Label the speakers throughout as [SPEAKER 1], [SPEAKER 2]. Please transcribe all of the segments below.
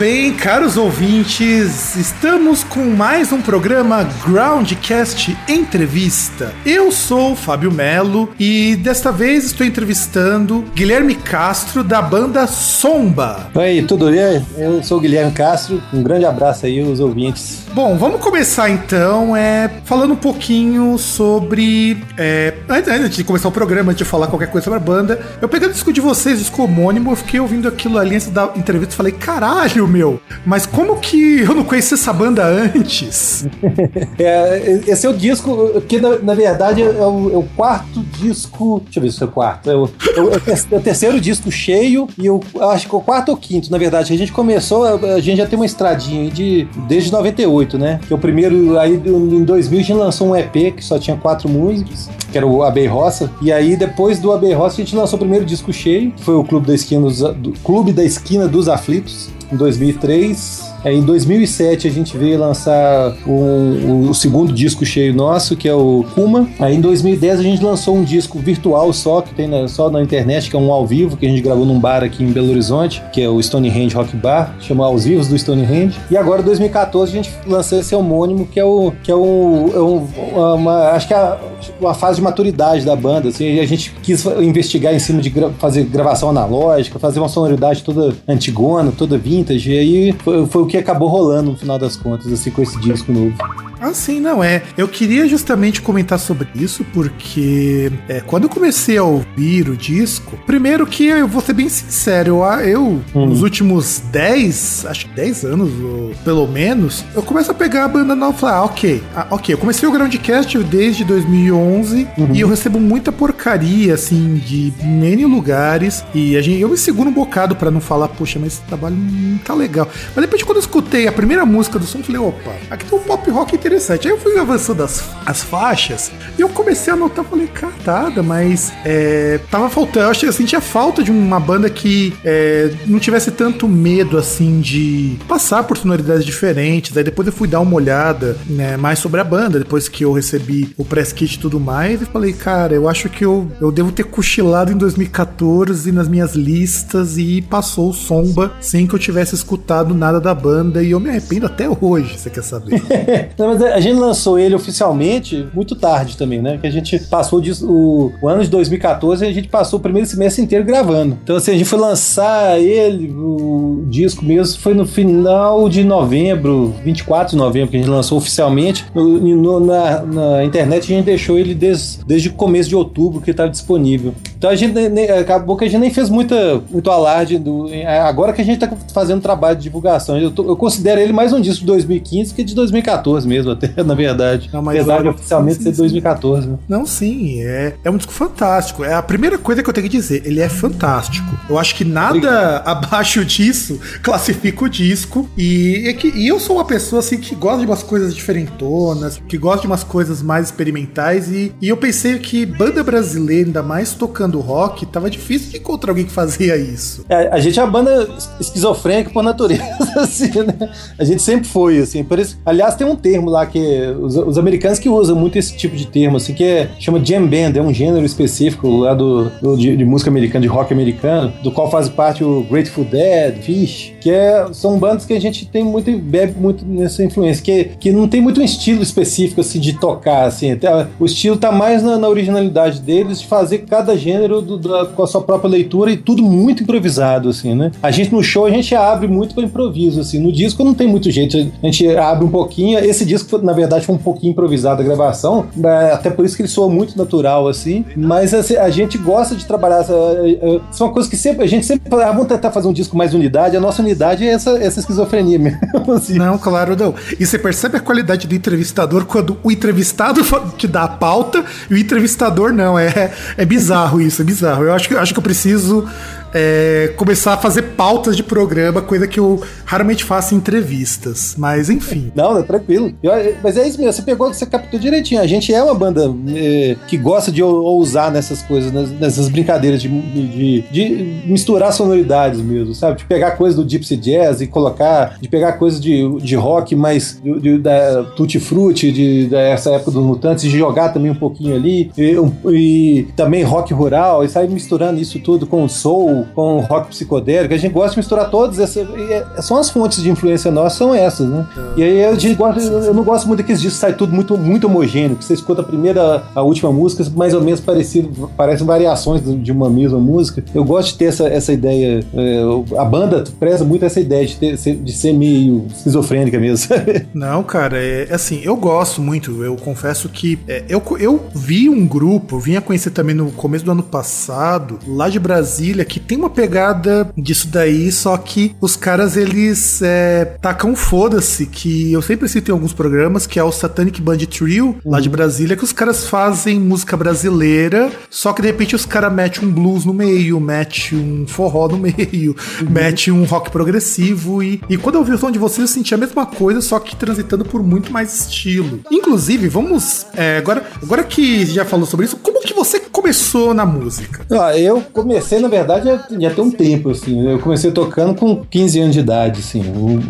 [SPEAKER 1] Bem, caros ouvintes? Estamos com mais um programa Groundcast Entrevista. Eu sou o Fábio Melo e desta vez estou entrevistando Guilherme Castro da banda Somba.
[SPEAKER 2] Oi, tudo bem? Eu sou o Guilherme Castro. Um grande abraço aí aos ouvintes.
[SPEAKER 1] Bom, vamos começar então é, falando um pouquinho sobre. É, antes de começar o programa, antes de falar qualquer coisa sobre a banda, eu peguei o disco de vocês, disco homônimo, eu fiquei ouvindo aquilo ali antes da entrevista e falei: caralho, meu, mas como que eu não conheci essa banda antes?
[SPEAKER 2] é, esse é o disco que, na, na verdade, é o, é o, quarto disco. Deixa eu ver se é o quarto. É o, é o, é o terceiro disco cheio e eu acho que é o quarto ou quinto, na verdade. A gente começou, a, gente já tem uma estradinha de, desde 98, né? Que é o primeiro, aí em 2000 a gente lançou um EP que só tinha quatro músicas, que era o Abei Roça. E aí depois do Abei Roça a gente lançou o primeiro disco cheio, que foi o Clube da Esquina dos, do, Clube da Esquina dos Aflitos, em 2003. É, em 2007 a gente veio lançar o, segundo disco cheio nosso, que é o Kuma. Aí em 2010 a gente lançou um disco virtual só, que tem na, só na internet, que é um ao vivo, que a gente gravou num bar aqui em Belo Horizonte, que é o Stonehenge Rock Bar, chama Aos Vivos do Stonehenge. E agora, em 2014, a gente lançou esse homônimo, que é o. Que é o, é um, uma, acho que é uma fase de maturidade da banda. Assim, a gente quis investigar em cima de gra fazer gravação analógica, fazer uma sonoridade toda antigona, toda vintage. E aí foi, foi o que acabou rolando no final das contas, assim, com esse disco novo.
[SPEAKER 1] Ah, sim, não é. Eu queria justamente comentar sobre isso, porque é, quando eu comecei a ouvir o disco, primeiro que eu vou ser bem sincero, eu, eu hum. nos últimos 10, acho que 10 anos, ou, pelo menos, eu começo a pegar a banda nova e falar, ah, ok, ah, ok, eu comecei o Groundcast desde 2011 uhum. e eu recebo muita porcaria, assim, de N lugares, e a gente, eu me seguro um bocado para não falar, poxa, mas esse trabalho não tá legal. Mas depois, quando eu escutei a primeira música do som, eu falei, opa, aqui tem um pop rock interessante interessante. Aí eu fui avançando as, as faixas e eu comecei a notar, falei, cartada, mas é, tava faltando, eu achei assim, tinha falta de uma banda que é, não tivesse tanto medo assim de passar por sonoridades diferentes. Aí depois eu fui dar uma olhada né, mais sobre a banda, depois que eu recebi o press kit e tudo mais, e falei, cara, eu acho que eu, eu devo ter cochilado em 2014 nas minhas listas e passou o Somba sem que eu tivesse escutado nada da banda e eu me arrependo até hoje, você quer saber?
[SPEAKER 2] não, mas a gente lançou ele oficialmente muito tarde também, né? Que a gente passou o, o ano de 2014 a gente passou o primeiro semestre inteiro gravando. Então, assim, a gente foi lançar ele, o disco mesmo, foi no final de novembro, 24 de novembro, que a gente lançou oficialmente. No, no, na, na, internet a gente deixou ele desde, desde o começo de outubro que estava disponível. Então a gente nem, acabou que a gente nem fez muita, muito alarde. Do, agora que a gente está fazendo trabalho de divulgação, eu, tô, eu considero ele mais um disco de 2015 que de 2014 mesmo até, na verdade. Não, mas Apesar de oficialmente sim, ser 2014. Né?
[SPEAKER 1] Não, sim, é, é um disco fantástico. É a primeira coisa que eu tenho que dizer, ele é fantástico. Eu acho que nada Obrigado. abaixo disso classifica o disco. E, é que, e eu sou uma pessoa assim que gosta de umas coisas diferentonas, que gosta de umas coisas mais experimentais. E, e eu pensei que banda brasileira, ainda mais tocando rock, tava difícil de encontrar alguém que fazia isso.
[SPEAKER 2] É, a gente é uma banda esquizofrênica por natureza, assim, né? A gente sempre foi, assim. Isso, aliás, tem um termo lá que os, os, americanos que usam muito esse tipo de termo, assim, que é, chama jam band, é um gênero específico lá do, do de, de, música americana, de rock americano, do qual faz parte o Grateful Dead, Fish, que é, são bandas que a gente tem muito, bebe muito nessa influência, que, que não tem muito um estilo específico, assim, de tocar, assim, o estilo tá mais na, na, originalidade deles, de fazer cada gênero do, do, com a sua própria leitura e tudo muito improvisado, assim, né? A gente no show, a gente abre muito para improviso, assim, no disco não tem muito jeito, a gente abre um pouquinho, esse disco na verdade, foi um pouquinho improvisada a gravação, é, até por isso que ele soa muito natural, assim. Mas assim, a gente gosta de trabalhar. Essa, é, é, isso é uma coisa que sempre, a gente sempre ah, vamos tentar fazer um disco mais unidade. A nossa unidade é essa, essa esquizofrenia mesmo.
[SPEAKER 1] Assim. Não, claro, não. E você percebe a qualidade do entrevistador quando o entrevistado te dá a pauta e o entrevistador não. É, é bizarro isso, é bizarro. Eu acho que, acho que eu preciso é, começar a fazer pautas de programa, coisa que eu raramente faço em entrevistas. Mas enfim.
[SPEAKER 2] Não, é tranquilo. Eu, mas é isso mesmo, você pegou, você captou direitinho. A gente é uma banda é, que gosta de ousar nessas coisas, nessas brincadeiras de, de, de, misturar sonoridades mesmo, sabe? De pegar coisas do Gypsy Jazz e colocar, de pegar coisas de, de rock mais de, de, da Tutti Frutti, de, dessa época dos Mutantes, de jogar também um pouquinho ali, e, e também rock rural, e sair misturando isso tudo com soul, com rock psicodélico. A gente gosta de misturar todos essas. É, são as fontes de influência nossas, são essas, né? É. E aí a gente gosta, eu não gosto muito daqueles discos que sai tudo muito, muito homogêneo, que você escuta a primeira, a última música, mais ou menos parecido, parecem variações de uma mesma música. Eu gosto de ter essa, essa ideia. É, a banda preza muito essa ideia de, ter, de ser meio esquizofrênica mesmo.
[SPEAKER 1] Não, cara, é, assim, eu gosto muito. Eu confesso que é, eu, eu vi um grupo, eu vinha conhecer também no começo do ano passado, lá de Brasília, que tem uma pegada disso daí, só que os caras eles é, tacam foda-se, que eu sempre cito em alguns programas, que é o Satanic Band Trio, uhum. lá de uhum. Brasília, que os caras fazem música brasileira, só que de repente os caras metem um blues no meio, metem um forró no meio, uhum. metem um rock progressivo. E, e quando eu vi o som de vocês, eu senti a mesma coisa, só que transitando por muito mais estilo. Inclusive, vamos. É, agora, agora que já falou sobre isso, como que você começou na música?
[SPEAKER 2] Ah, eu comecei, na verdade, já, tem um tempo, assim. Eu comecei tocando com 15 anos de idade, assim.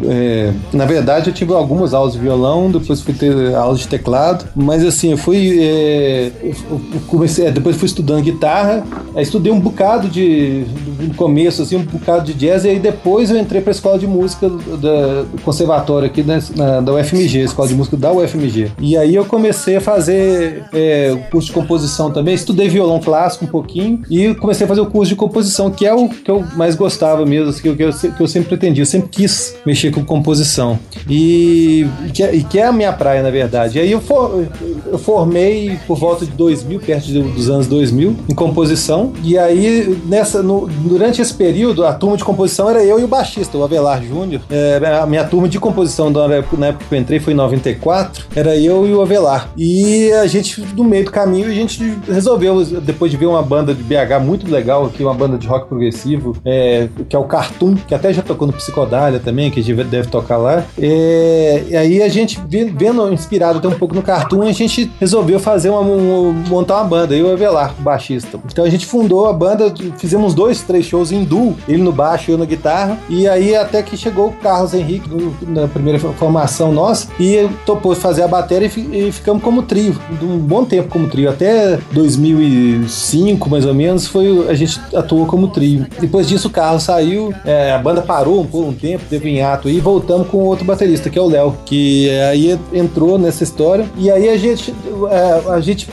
[SPEAKER 2] É, na verdade, eu tive algumas aulas de violão, depois fui ter aulas de teclado, mas assim, eu fui. É, eu comecei, é, depois fui estudando guitarra, estudei um bocado de. no começo, assim, um bocado de jazz, e aí depois eu entrei pra escola de música do, do conservatório aqui da, na, da UFMG, escola de música da UFMG. E aí eu comecei a fazer é, curso de composição também, estudei violão clássico um pouquinho e comecei a fazer o curso de composição, que é o que eu mais gostava mesmo, assim, que, eu, que, eu, que eu sempre pretendi, eu sempre quis mexer com composição. E que, é, e que é a minha praia, na verdade. E aí eu, for, eu formei por volta de 2000, perto de, dos anos 2000, em composição. E aí, nessa, no, durante esse período, a turma de composição era eu e o baixista, o Avelar Júnior. É, a minha turma de composição na época, na época que eu entrei foi em 94, era eu e o Avelar. E a gente, no meio do caminho, a gente resolveu, depois de ver uma banda de BH muito legal aqui, uma banda de rock progressivo, é, que é o Cartoon, que até já tocou no Psicodália também, que a gente deve tocar lá. É, e aí a gente, vendo, inspirado até um pouco no Cartoon, a gente resolveu fazer uma, um, montar uma banda, eu e o Avelar, baixista. Então a gente fundou a banda, fizemos dois, três shows em duo, ele no baixo e eu na guitarra, e aí até que chegou o Carlos Henrique na primeira formação nossa, e topou fazer a bateria e, e ficamos como trio, um bom tempo como trio, até 2005 mais ou menos, foi a gente atuou como trio. Depois disso o Carlos saiu, é, a banda parou por um tempo, teve um hiato e voltamos com outro baterista, que é o Léo, que aí entrou nessa história, e aí a gente, é, a gente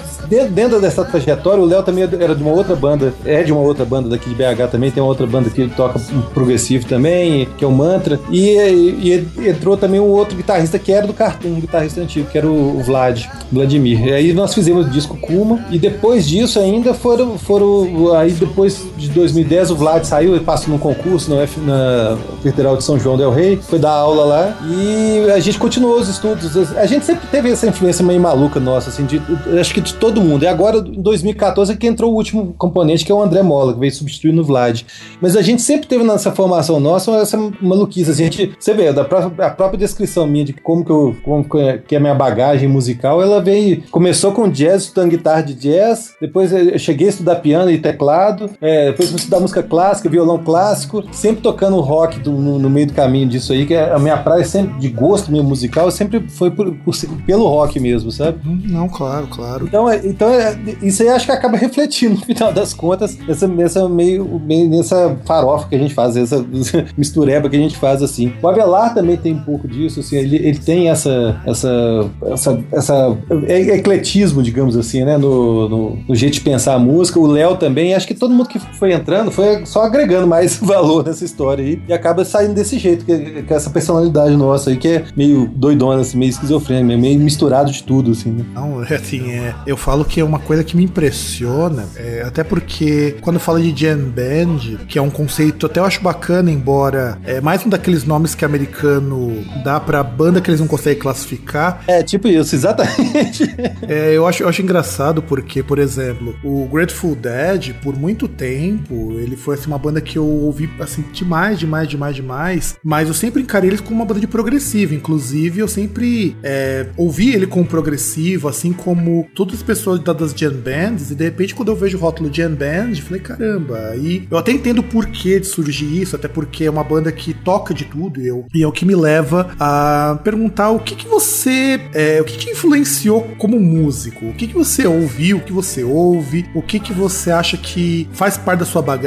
[SPEAKER 2] dentro dessa trajetória, o Léo também era de uma outra banda, é de uma outra banda daqui de BH também, tem uma outra banda que toca progressivo também, que é o Mantra, e, e, e entrou também um outro guitarrista que era do Cartoon, um guitarrista antigo, que era o Vlad, Vladimir. E aí nós fizemos o disco Kuma, e depois disso ainda foram, foram aí depois de 2010 o Vlad saiu e passou num concurso na, F, na Federal de São João del Rei, foi dar aula lá, e a gente continuou os estudos. A gente sempre teve essa influência meio maluca nossa, assim, de, acho que de todo mundo. E agora, em 2014, é que entrou o último componente, que é o André Mola, que veio substituir no Vlad. Mas a gente sempre teve nessa formação nossa essa maluquice. A gente, você vê, da própria, a própria descrição minha de como que, eu, como que é a minha bagagem musical, ela veio, começou com jazz, estudando guitarra de jazz, depois eu cheguei a estudar piano e teclado, é, depois fui estudar música clássica, violão clássico, sempre tocando rock do, no, no, meio do caminho disso aí, que é a minha praia sempre de gosto meu musical sempre foi por, por, pelo rock mesmo, sabe?
[SPEAKER 1] Não, claro, claro.
[SPEAKER 2] Então, é, então, é, isso aí acho que acaba refletindo, no final das contas, nessa, nessa meio, meio nessa farofa que a gente faz, essa mistureba que a gente faz assim. O Avelar também tem um pouco disso, assim, ele, ele tem essa, essa, essa, essa é, ecletismo, digamos assim, né, no, no, no jeito de pensar a música. O Léo também, acho que todo mundo que foi entrando foi só agregando mais valor nessa história aí e acaba saindo desse jeito, que, que essa personalidade nossa aí, que é meio doidona, assim, meio esquizofrênica, meio misturado de tudo, assim, né?
[SPEAKER 1] Não, é assim, é, eu falo falo que é uma coisa que me impressiona, é, até porque quando fala de jam band, que é um conceito até eu acho bacana, embora é mais um daqueles nomes que americano dá pra banda que eles não conseguem classificar.
[SPEAKER 2] É, tipo isso, exatamente.
[SPEAKER 1] é, eu acho, eu acho engraçado porque por exemplo, o Grateful Dead, por muito tempo, ele foi assim, uma banda que eu ouvi assim, demais, demais, demais, demais. Mas eu sempre encarei eles como uma banda de progressivo. Inclusive, eu sempre é, ouvi ele como progressivo, assim como todas as pessoas das Jam Bands. E de repente, quando eu vejo o rótulo Jam Band, eu falei, caramba. Aí eu até entendo o porquê de surgir isso, até porque é uma banda que toca de tudo. E, eu, e é o que me leva a perguntar o que, que você. É, o que, que influenciou como músico? O que, que você ouviu, o que você ouve, o que, que você acha que faz parte da sua bagagem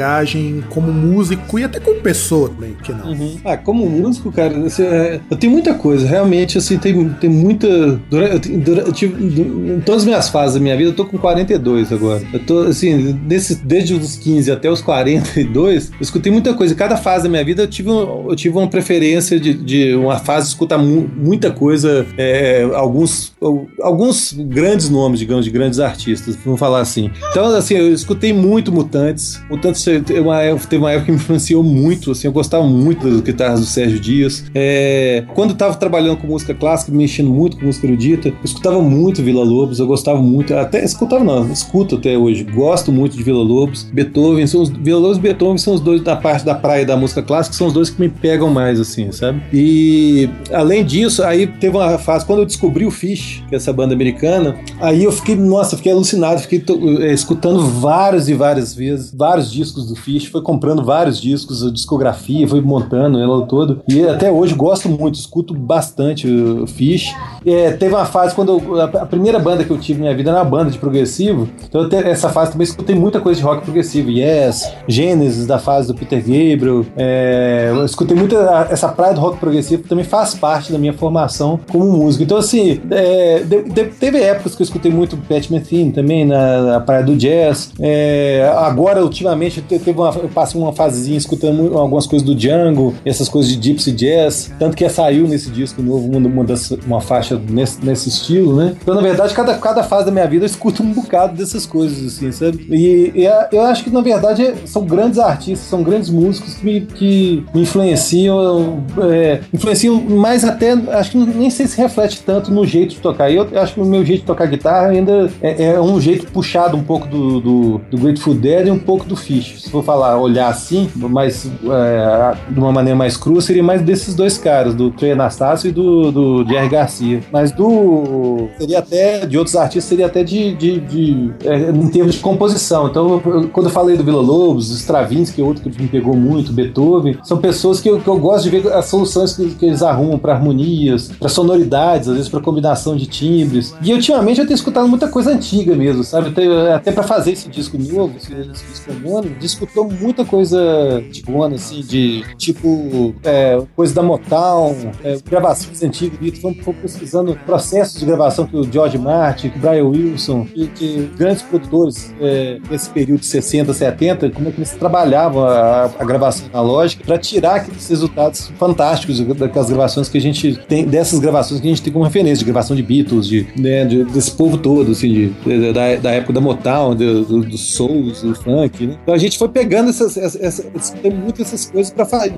[SPEAKER 1] como músico e até como pessoa também, que não?
[SPEAKER 2] Uhum. Ah, como músico, cara, é, eu tenho muita coisa, realmente, assim, tem, tem muita. Durante, durante, eu tive, em todas as minhas fases da minha vida, eu tô com 42 agora. Eu tô, assim, desse, desde os 15 até os 42, eu escutei muita coisa. Cada fase da minha vida eu tive, eu tive uma preferência de, de uma fase de escutar mu muita coisa, é, alguns, alguns grandes nomes, digamos, de grandes artistas, vamos falar assim. Então, assim, eu escutei muito Mutantes. Mutantes teve uma, teve uma época que me influenciou muito, assim, eu gostava muito das guitarras do Sérgio Dias. É, quando eu tava trabalhando com música clássica, mexendo muito com música erudita, eu escutava muito Vila Lobos, eu gostava muito, até escutava não, escuto até hoje, gosto muito de Vila Lobos, Beethoven, são os, Vila Lobos e Beethoven são os dois da parte da praia da música clássica, são os dois que me pegam mais, assim, sabe? E além disso, aí teve uma fase, quando eu descobri o Fish, que é essa banda americana, aí eu fiquei, nossa, fiquei alucinado, fiquei é, escutando várias e várias vezes, vários discos do Fish, foi comprando vários discos, a discografia, foi montando ela todo, e até hoje gosto muito, escuto bastante o Fish. É, teve uma fase quando eu, a, primeira banda que eu tive na minha vida era uma banda de progressivo, então essa fase também escutei muita coisa de rock progressivo, Yes, Gênesis da fase do Peter Gabriel, é, escutei muita essa praia do rock progressivo também faz parte da minha formação como músico. Então assim, é, de, de, teve épocas que eu escutei muito Pat Metheny também na, na praia do jazz. É, agora ultimamente teve uma, eu passei uma fasezinha escutando algumas coisas do Django, essas coisas de gypsy jazz, tanto que saiu nesse disco novo uma, uma, uma faixa nesse, nesse estilo, né? Então, na verdade, cada, cada fase da minha vida eu escuto um bocado dessas coisas, assim, sabe? E, e eu acho que, na verdade, são grandes artistas, são grandes músicos que me, que me influenciam, é, influenciam mais até, acho que nem sei se reflete tanto no jeito de tocar. Eu, eu acho que o meu jeito de tocar guitarra ainda é, é um jeito puxado um pouco do, do, do Grateful Dead e um pouco do Fish. Se for falar, olhar assim, mas é, de uma maneira mais crua, seria mais desses dois caras, do Trey Anastasio e do, do Jerry Garcia. Mas do. Seria até. De outros artistas, seria até de. de, de é, em termos de composição. Então, eu, quando eu falei do Vila Lobos, Stravinsky, outro que me pegou muito, Beethoven, são pessoas que eu, que eu gosto de ver as soluções que, que eles arrumam para harmonias, para sonoridades, às vezes para combinação de timbres. E ultimamente eu tenho escutado muita coisa antiga mesmo, sabe? Até, até para fazer esse disco novo, esse, disco novo, discutou muita coisa de bona, assim, de tipo é, coisa da Motown, é, gravações antigas, estão pesquisando processos de gravação que o George Martin, que o Brian Wilson, que, que grandes produtores é, nesse período de 60, 70, como é que eles trabalhavam a, a gravação analógica para tirar aqueles resultados fantásticos daquelas gravações que a gente tem, dessas gravações que a gente tem como referência, de gravação de Beatles, de, né, de desse povo todo, assim, de, da, da época da Motown, do, do, do soul, do funk, né? Então a gente foi pegando essas, essas, essas muito essas coisas para fazer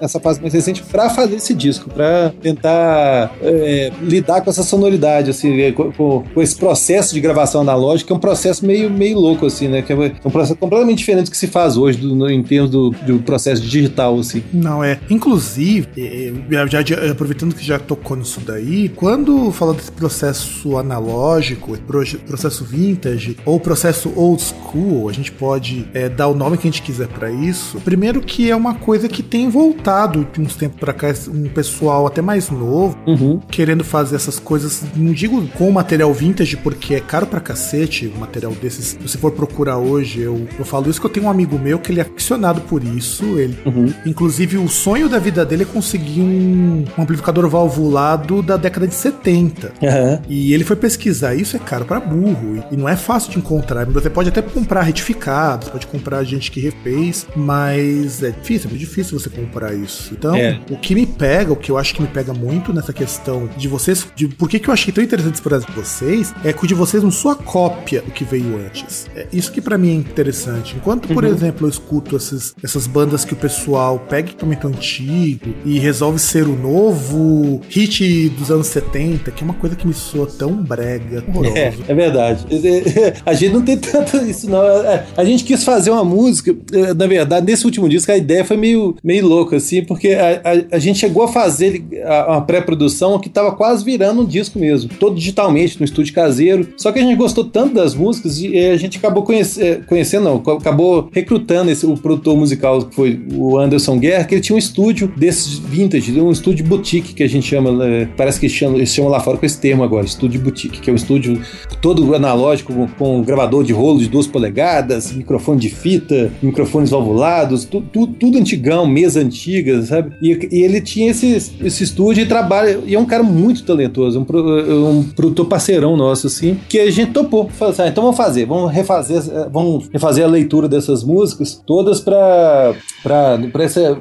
[SPEAKER 2] nessa fase mais recente para fazer esse disco, para tentar é, lidar com essa sonoridade, assim, é, com, com, esse processo de gravação analógica, que é um processo meio, meio louco, assim, né? Que é um processo completamente diferente do que se faz hoje do, no, em termos do, do processo digital, assim.
[SPEAKER 1] Não, é. Inclusive, já, já, aproveitando que já tocou nisso daí, quando fala desse processo analógico, processo vintage ou processo old school, a gente pode é, dar o nome que a gente quiser para isso. Primeiro que é uma coisa que tem voltado de uns tempos para cá um pessoal até mais novo uhum. querendo fazer essas coisas, não digo com material vintage porque é caro pra cacete, o material desses. Se você for procurar hoje, eu, eu falo isso que eu tenho um amigo meu que ele é aficionado por isso, ele uhum. inclusive o sonho da vida dele é conseguir um, um amplificador valvulado da década de 70. Uhum. E ele foi pesquisar, isso é caro para burro e não é fácil de encontrar. Você pode até comprar retificado, você pode comprar gente que refez, mas é difícil, é muito difícil você comprar isso. Então, é. o que me pega, o que eu acho que me pega muito nessa questão de vocês, de por que, que eu achei tão interessante por vocês, é que o de vocês não sua cópia do que veio antes. É isso que para mim é interessante. Enquanto, por uhum. exemplo, eu escuto essas, essas bandas que o pessoal pega equipamento antigo e resolve ser o novo hit dos anos 70, que é uma coisa que me soa tão brega.
[SPEAKER 2] É, é verdade. a gente não tem tanto isso, não. A gente quis fazer uma música, na verdade, nesse último disco a ideia foi meio, meio louca, assim, porque a, a, a gente chegou a fazer uma pré-produção que tava quase virando um disco mesmo, todo digitalmente, no estúdio caseiro. Só que a gente gostou tanto das músicas e a gente acabou conhece, conhecendo, não, acabou recrutando esse, o produtor musical, que foi o Anderson Guerra, que ele tinha um estúdio desses vintage, um estúdio boutique que a gente chama, né, parece que chama, eles chamam lá fora com esse termo agora, estúdio boutique, que é um estúdio todo analógico, com, com gravador de rolo de duas polegadas, microfone de fita, microfones valvulados, tu, tu, tudo antigão, mesa antiga, sabe? E, e, ele tinha esse, esse estúdio e trabalha, e é um cara muito talentoso, um, um produtor parceirão nosso, assim, que a gente topou. Falou assim, ah, então vamos fazer, vamos refazer, vamos refazer a leitura dessas músicas, todas para para essa,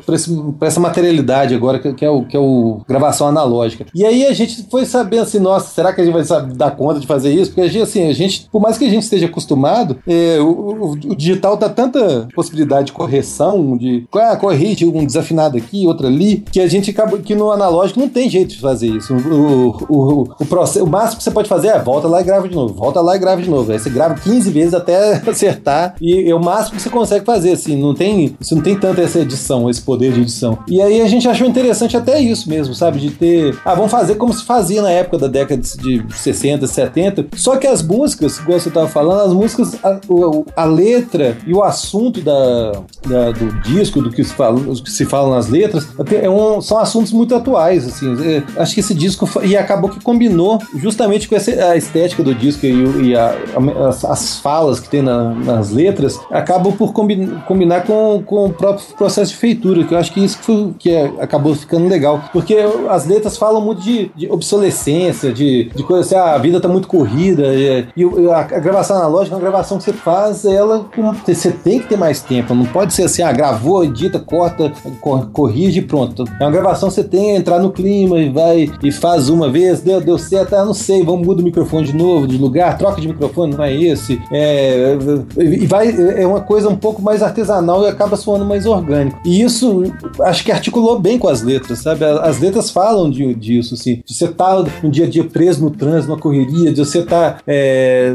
[SPEAKER 2] essa materialidade agora, que, que, é o, que é o gravação analógica. E aí a gente foi sabendo assim, nossa, será que a gente vai sabe, dar conta de fazer isso? Porque assim, a gente, por mais que a gente esteja acostumado, é, o, o, o, digital dá tanta possibilidade de correção, de ah, corrige um desafinado aqui, outro ali, que a gente acaba que no analógico não tem jeito de fazer isso. O, o, o, processo, o máximo que você pode fazer é volta lá e grava de novo, volta lá e grava de novo. Aí você grava 15 vezes até acertar e é o máximo que você consegue fazer, assim, não tem, você não tem tanto essa edição, esse poder de edição. E aí a gente achou interessante até isso mesmo, sabe? De ter. Ah, vamos fazer como se fazia na época da década de 60, 70. Só que as músicas, igual você estava falando, as músicas, a, a, letra e o assunto da, da, do disco, do que se fala, que se fala nas letras, é um, são assuntos muito atuais, assim. É, acho que esse disco e acabou que combinou justamente com essa, a estética do disco e, e a, as, as, falas que tem na, nas letras, acabam por combinar, combinar com, com o próprio processo de feitura, que eu acho que isso foi, que é, acabou ficando legal. Porque as letras falam muito de, de obsolescência, de, de coisa assim, ah, a vida tá muito corrida, e, e a, a, gravação analógica é uma gravação que você faz, ela você tem que ter mais tempo, não pode ser assim, ah, gravou, edita, corta, corrige e pronto. É uma gravação você tem entrar no clima e vai e faz uma vez, deu, deu certo, ah, não sei, vamos mudar o microfone de novo, de lugar, troca de microfone, não é esse. É, e vai, é uma coisa um pouco mais artesanal e acaba soando mais orgânico. E isso acho que articulou bem com as letras, sabe? As letras falam de, disso, assim. Você tá no dia a dia preso no trânsito, numa correria, de você tá. É,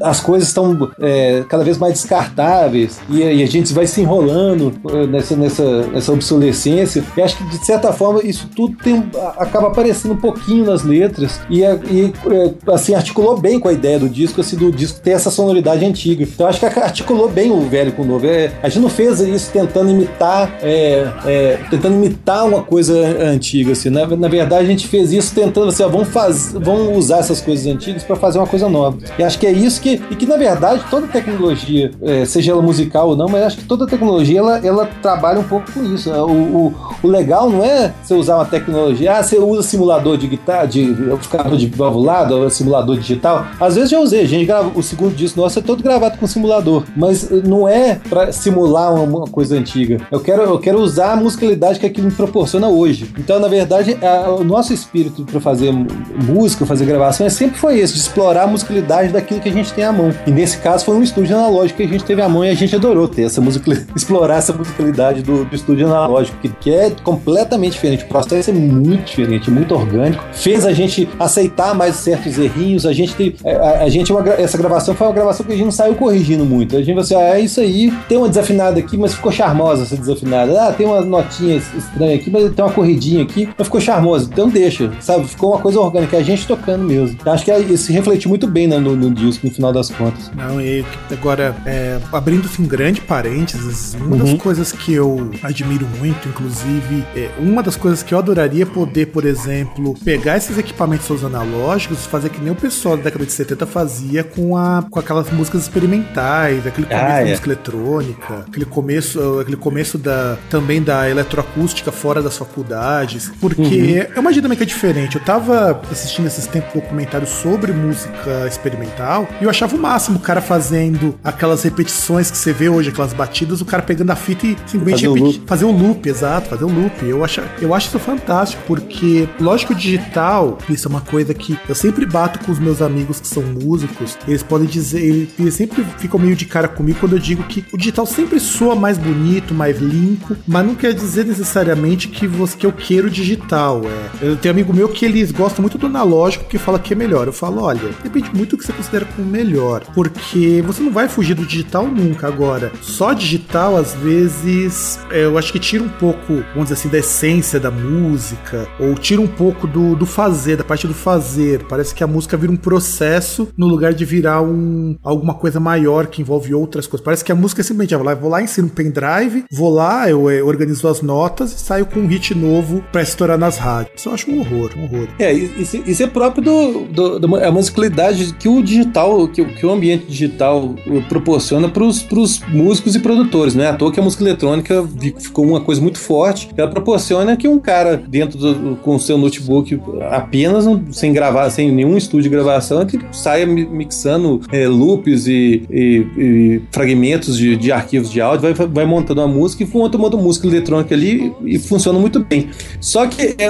[SPEAKER 2] as coisas estão é, cada vez mais descartáveis e, e, a gente vai se enrolando é, nessa, nessa, nessa obsolescência. E acho que, de certa forma, isso tudo tem, acaba aparecendo um pouquinho nas letras e, e é, assim, articulou bem com a ideia do disco, assim, do disco ter essa sonoridade antiga. Então acho que articulou bem o velho com o novo. É, a gente não fez isso tentando imitar, é, é, tentando imitar uma coisa antiga, assim. Na, na verdade, a gente fez isso tentando, assim, ó, vamos, vamos usar essas coisas antigas para fazer uma coisa nova. E acho que é isso que, e que na verdade toda tecnologia, é, seja ela musical ou não, mas acho que toda tecnologia ela, ela trabalha um pouco com isso. Né? O, o, o legal não é você usar uma tecnologia, ah, você usa simulador de guitarra, de carro de valvulado, simulador digital. Às vezes já usei, a gente grava, o segundo disco nosso é todo gravado com simulador, mas não é para simular uma, coisa antiga. Eu quero, eu quero usar a musicalidade que aquilo me proporciona hoje. Então, na verdade, a, o nosso espírito para fazer música, fazer gravação, é sempre foi esse, de explorar a musicalidade daquilo que a gente tem à mão. E nesse caso foi um estúdio analógico que gente teve à mão e a gente adorou ter essa música, explorar essa musicalidade do, do estúdio analógico, que, que é completamente diferente. O processo é muito diferente, muito orgânico. Fez a gente aceitar mais certos errinhos. A gente tem, a, a gente uma, essa gravação foi uma gravação que a gente não saiu corrigindo muito. A gente vai assim, ah, é isso aí, tem uma desafinada aqui, mas ficou charmosa essa desafinada. Ah, tem uma notinha estranha aqui, mas tem uma corridinha aqui, mas ficou charmosa. Então deixa, sabe? Ficou uma coisa orgânica, a gente tocando mesmo. Acho que se refletiu muito bem né, no, no, disco, no final das contas.
[SPEAKER 1] Não, e agora, é, abrindo-se um grande parênteses, uma uhum. das coisas que eu admiro muito, inclusive, é, uma das coisas que eu adoraria poder, por exemplo, pegar esses equipamentos analógicos e fazer que nem o pessoal da década de 70 fazia com, a, com aquelas músicas experimentais, aquele começo ah, da é. música eletrônica, aquele começo, aquele começo da, também da eletroacústica fora das faculdades, porque uhum. é uma dinâmica diferente. Eu tava assistindo esses tempos documentários sobre música experimental e eu achava o máximo o cara fazendo aquelas repetições que você vê hoje, aquelas batidas, o cara pegando a fita e simplesmente fazer, repetir, fazer o loop, exato, fazer o loop. Eu acho, eu acho isso fantástico, porque lógico digital, isso é uma coisa que eu sempre bato com os meus amigos que são músicos, eles podem dizer, eles sempre ficam meio de cara comigo quando eu digo que o digital sempre soa mais bonito, mais limpo, mas não quer dizer necessariamente que, você, que eu queiro digital. É. Eu tenho um amigo meu que eles gostam muito do analógico que fala que é melhor. Eu falo, olha, depende muito do que você considera como melhor. Porque você não vai fugir do digital nunca. Agora, só digital, às vezes, é, eu acho que tira um pouco, vamos dizer assim, da essência da música, ou tira um pouco do, do fazer, da parte do fazer. Parece que a música vira um processo no lugar de virar um, alguma coisa maior que envolve outras coisas. Parece que a música é simplesmente, eu vou lá, ensino um pendrive, vou lá, eu, eu organizo as notas e saio com um hit novo pra estourar nas rádios. Isso eu acho um horror, um horror.
[SPEAKER 2] É, isso, isso é próprio do, do, do, a musicalidade que o digital, que, que o ambiente digital proporciona pros, pros músicos e produtores, não é à toa que a música eletrônica ficou uma coisa muito forte. Ela proporciona que um cara dentro do, com seu notebook apenas sem gravar, sem nenhum estúdio de gravação, que saia mixando é, loops e, e, e fragmentos de, de, arquivos de áudio, vai, vai montando uma música e monta uma música eletrônica ali e funciona muito bem. Só que é,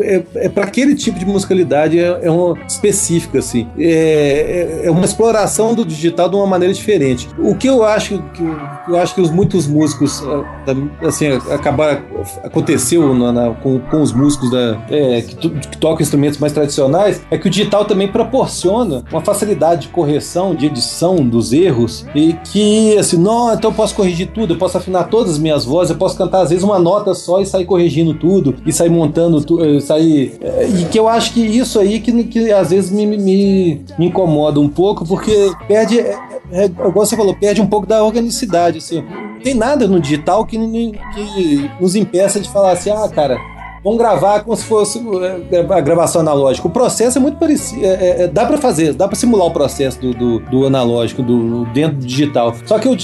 [SPEAKER 2] é, é para aquele tipo de musicalidade é, é uma específica, assim. É, é, é uma exploração do digital de uma maneira diferente. O que eu acho que eu acho que os, muitos músicos ah, assim acabar aconteceu na, na, com, com os músicos da, é, que, que, tocam instrumentos mais tradicionais é que o digital também proporciona uma facilidade de correção, de edição dos erros e que assim, não, então eu posso corrigir tudo, eu posso afinar todas as minhas vozes, eu posso cantar às vezes uma nota só e sair corrigindo tudo e sair montando, tu, eh, sair eh, e que eu acho que isso aí que, que às vezes me, me, me incomoda um pouco porque perde, é, é, igual você falou, perde um pouco da organicidade assim. Tem nada no digital que, que nos impeça de falar assim, ah, cara, vão gravar como se fosse é, a gravação analógica. O processo é muito parecido. É, é, é dá para fazer, dá para simular o processo do, do, do, analógico do, dentro do digital. Só que o,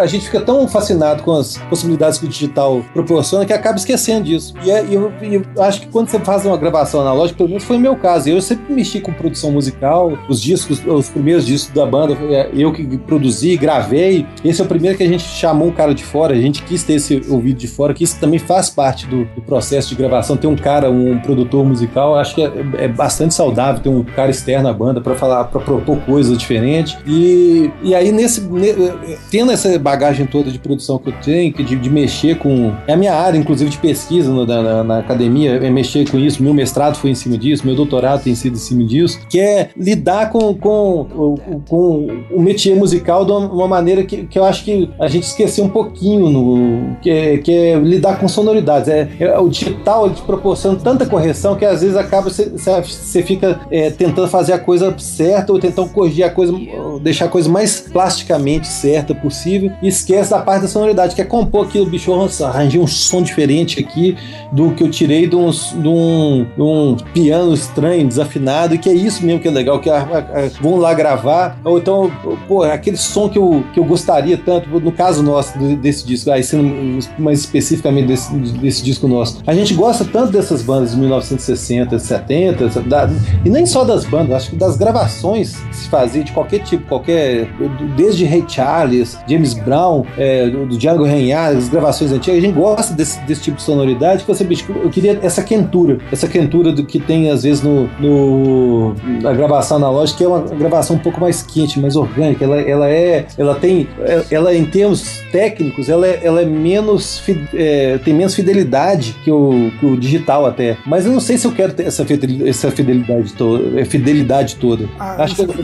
[SPEAKER 2] a gente fica tão fascinado com as possibilidades que o digital proporciona que acaba esquecendo disso. E é, eu, eu, acho que quando você faz uma gravação analógica, pelo menos foi o meu caso. Eu sempre mexi com produção musical, os discos, os primeiros discos da banda, eu que produzi, gravei. Esse é o primeiro que a gente chamou um cara de fora, a gente quis ter esse ouvido de fora, que isso também faz parte do, do processo de gravação gravação ter um cara, um produtor musical, acho que é, é bastante saudável ter um cara externo à banda para falar, para propor coisas diferentes. E, e aí, nesse, tendo essa bagagem toda de produção que eu tenho, de, de mexer com. É a minha área, inclusive, de pesquisa no, na, na, academia, é mexer com isso. Meu mestrado foi em cima disso, meu doutorado tem sido em cima disso, que é lidar com, com, com o métier musical de uma maneira que, que eu acho que a gente esqueceu um pouquinho, no, que, é, que é lidar com sonoridades. É, é o digital te proporciona tanta correção que às vezes acaba você fica é, tentando fazer a coisa certa ou tentando corrigir a coisa, deixar a coisa mais plasticamente certa possível. E esquece da parte da sonoridade, que é compor aquilo, bicho, arranjei um som diferente aqui do que eu tirei de um, de um, de um piano estranho, desafinado, e que é isso mesmo que é legal, que a, a, a, vão lá gravar, ou então, pô, aquele som que eu, que eu gostaria tanto, no caso nosso, desse disco, aí sendo mais especificamente desse, desse disco nosso, a gente gosta tanto dessas bandas de 1960, 70, da, e nem só das bandas, acho que das gravações que se fazia de qualquer tipo, qualquer. Desde Ray Charles, James Brown, é, do Django Reinhardt, as gravações antigas, a gente gosta desse, desse tipo de sonoridade. Que eu queria essa quentura, essa quentura do que tem às vezes no, no na gravação analógica, que é uma gravação um pouco mais quente, mais orgânica. Ela, ela é, ela tem, ela em termos técnicos, ela é, ela é menos, é, tem menos fidelidade que o, que o digital até. Mas eu não sei se eu quero ter essa fidelidade, essa fidelidade toda. É, fidelidade toda.
[SPEAKER 1] Ah, Acho que eu...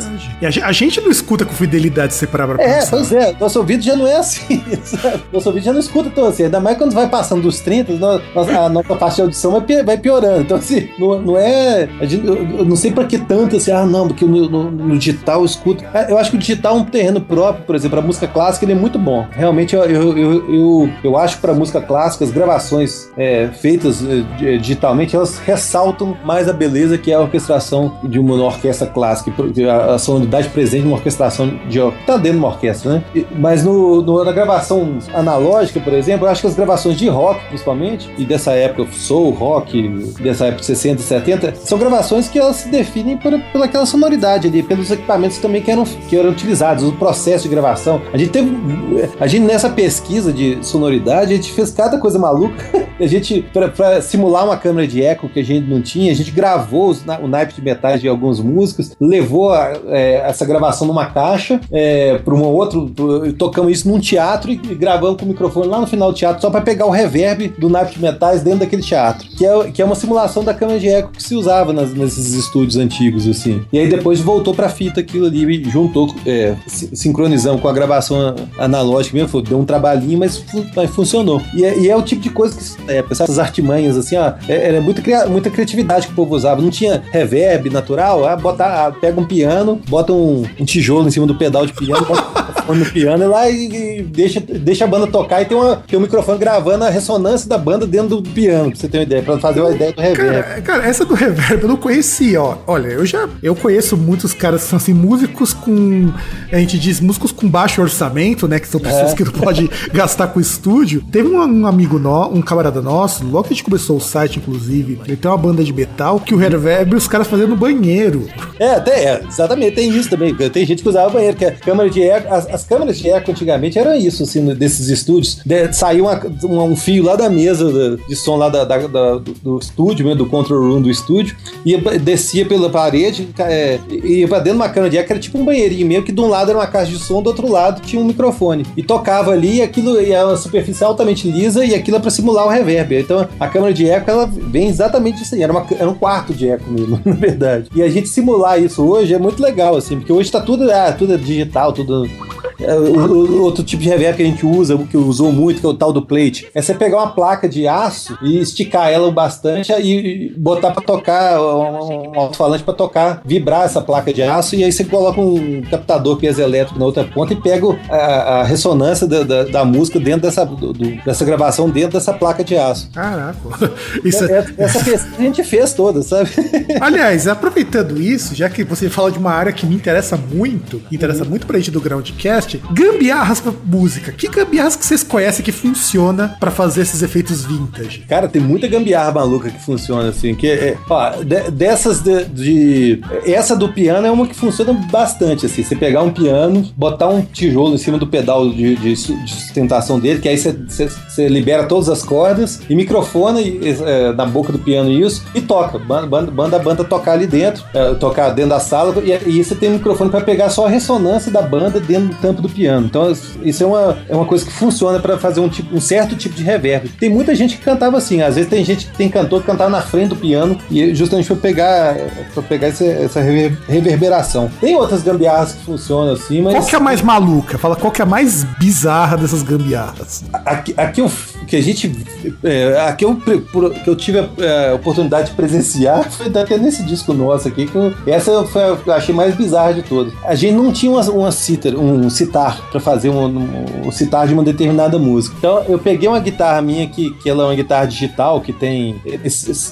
[SPEAKER 1] E a gente não escuta com fidelidade separada pra
[SPEAKER 2] É, pensar. pois é. Nosso ouvido já não é assim. Nosso ouvido já não escuta tão assim. Ainda mais quando vai passando dos 30, a nossa parte de audição vai piorando. Então, assim, não, não é. Gente, eu não sei pra que tanto assim, ah, não, porque no, no, no, digital eu escuto. Ah, eu acho que o digital é um terreno próprio, por exemplo, a música clássica ele é muito bom. Realmente, eu, eu, eu, eu, eu acho que pra música clássica, as gravações é, feitas é, digitalmente, elas ressaltam mais a beleza que é a orquestração de uma orquestra clássica, a, a sonoridade presente numa orquestração de tá dentro de uma orquestra, né? Mas no, no, na gravação analógica, por exemplo, eu acho que as gravações de rock, principalmente, e dessa época soul, rock, dessa época 60 e 70, são gravações que elas se definem por, aquela sonoridade ali, pelos equipamentos também que eram, que eram utilizados, o processo de gravação. A gente teve, a gente nessa pesquisa de sonoridade, a gente fez cada coisa maluca. a gente, para simular uma câmera de eco que a gente não tinha, a gente gravou os, o naipe de metais de alguns músicos, levou a, é, essa gravação numa caixa é, para um outro. Tocamos isso num teatro e gravamos com o microfone lá no final do teatro só para pegar o reverb do naipe de metais dentro daquele teatro. Que é, que é uma simulação da câmera de eco que se usava nas, nesses estúdios antigos, assim. E aí depois voltou pra fita aquilo ali e juntou, é, sincronizamos com a gravação analógica mesmo. Deu um trabalhinho, mas, mas funcionou. E é, e é, o tipo de coisa que, é, essas artimanhas, assim, ó, é, era muita, muita criatividade que o povo usava. Não tinha reverb natural, ah, bota, ah, pega um piano, bota um, um, tijolo em cima do pedal de piano, bota no piano e lá e, e, deixa, deixa a banda tocar e tem, uma, tem um microfone gravando a ressonância da banda dentro do piano, pra você ter uma ideia, pra fazer uma ideia do reverb.
[SPEAKER 1] Cara, cara essa do reverb eu não conhecia, ó. Olha, eu já eu conheço muitos caras que são assim, músicos com. A gente diz músicos com baixo orçamento, né? Que são pessoas é. que não pode gastar com estúdio. Teve um, um amigo nosso, um camarada nosso, logo que a gente começou o site, inclusive, ele tem uma banda de metal que o reverb os caras faziam no banheiro.
[SPEAKER 2] É, até, é, exatamente, tem isso também. Tem gente que usava banheiro, que a câmera de eco. As, as câmeras de eco antigamente eram isso, assim, desses estúdios. De, saiu um fio lá da mesa de som lá da, da, da do, estúdio, né, do control room do estúdio, e descia pela parede, é, ia pra dentro de uma câmera de eco, era tipo um banheirinho mesmo, que de um lado era uma caixa de som, do outro lado tinha um microfone. E tocava ali, e aquilo é uma superfície altamente lisa, e aquilo é pra simular o reverb. Então a câmera de eco, ela vem exatamente disso aí. Era, uma, era um quarto de eco mesmo, na verdade. E a gente simular isso hoje é muito legal, assim, porque hoje tá tudo, ah, tudo é digital, tudo o, o, outro tipo de reverb que a gente usa, o que usou muito, que é o tal do plate, é você pegar uma placa de aço e esticar ela bastante e botar para tocar, um, um alto-falante para tocar, vibrar essa placa de aço, e aí você coloca um captador piezoelétrico na outra ponta e pega a, a ressonância da, da, da, música dentro dessa, do, dessa gravação, dentro dessa placa de aço.
[SPEAKER 1] Caraca,
[SPEAKER 2] isso é, é... Essa a gente fez toda, sabe?
[SPEAKER 1] Aliás, aproveitando isso, já que você fala de uma área que me interessa muito, interessa uhum. muito pra gente do Groundcast, podcast, gambiarras pra música. Que gambiarras que vocês conhecem que funciona para fazer esses efeitos vintage?
[SPEAKER 2] Cara, tem muita gambiarra maluca que funciona assim. Que é, ó, de, dessas de, de, Essa do piano é uma que funciona bastante. Assim, você pegar um piano, botar um tijolo em cima do pedal de, de, de sustentação dele, que aí você, libera todas as cordas e microfona é, na boca do piano isso e toca. Banda, banda banda tocar ali dentro, é, tocar dentro da sala e, e você tem um microfone para pegar só a ressonância da banda dentro do tampo do piano. Então, isso é uma, é uma coisa que funciona para fazer um, tipo, um certo tipo de reverb. Tem muita gente que cantava assim, às vezes tem gente que tem cantor que cantava na frente do piano e justamente para pegar, pra pegar essa, essa reverberação. Tem outras gambiarras que funcionam assim, mas.
[SPEAKER 1] Qual que é a mais maluca? Fala qual que é a mais bizarra dessas gambiarras.
[SPEAKER 2] Aqui, aqui eu, que a gente. É, aqui eu, que eu tive a, é, a, oportunidade de presenciar foi até nesse disco nosso aqui, que eu, essa foi a, eu achei mais bizarra de todas. A gente não tinha uma, uma cítara, um citar para fazer um, um, um, citar de uma determinada música. Então eu peguei uma guitarra minha que, que ela é uma guitarra digital que tem,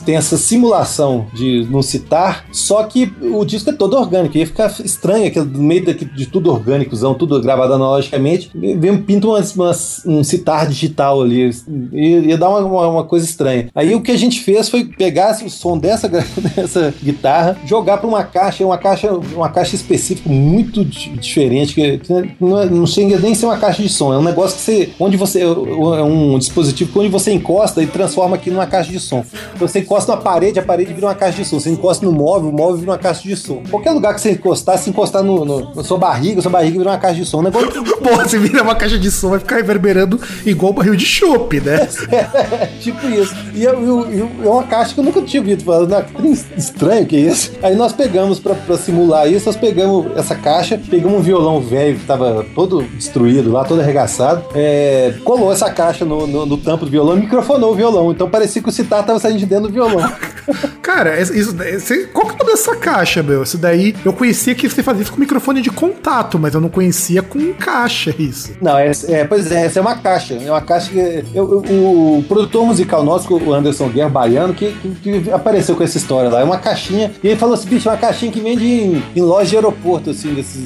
[SPEAKER 2] tem essa simulação de no citar, só que o disco é todo orgânico. Ia ficar estranho aquele no meio de, tudo orgânicozão, tudo gravado analogicamente, vem pinta umas, umas, um citar digital ali. Ia, ia dar uma, uma, uma, coisa estranha. Aí o que a gente fez foi pegar o som dessa, dessa guitarra, jogar para uma caixa, uma caixa, uma caixa específica muito diferente, que, não, é, não chega nem ser uma caixa de som, é um negócio que você. Onde você. É um dispositivo que onde você encosta e transforma aqui numa caixa de som. Você encosta na parede, a parede vira uma caixa de som. Você encosta no móvel, o móvel vira uma caixa de som. Qualquer lugar que você encostar, se encostar no, no, na sua barriga, sua barriga vira uma caixa de som. Um negócio...
[SPEAKER 1] Pô, você vira uma caixa de som, vai ficar reverberando igual barril de chopp, né?
[SPEAKER 2] É, tipo isso. E é, uma caixa que eu nunca tinha visto. Falando, que estranho que é isso. Aí nós pegamos pra, pra simular isso, nós pegamos essa caixa, pegamos um violão velho que tava todo destruído lá, todo arregaçado, é, colou essa caixa no, no, no, tampo do violão e microfonou o violão. Então parecia que o citar tava saindo de dentro do violão.
[SPEAKER 1] Cara, isso, qual que é o nome dessa caixa, meu? Isso daí, eu conhecia que você fazia isso com microfone de contato, mas eu não conhecia com caixa isso.
[SPEAKER 2] Não, é, é pois é, essa é uma caixa. É uma caixa que. Eu, eu, o produtor musical nosso, o Anderson Guerra Baiano, que, que, que, apareceu com essa história lá. É uma caixinha. E ele falou assim: bicho, é uma caixinha que vende em, em loja de aeroporto, assim, desses,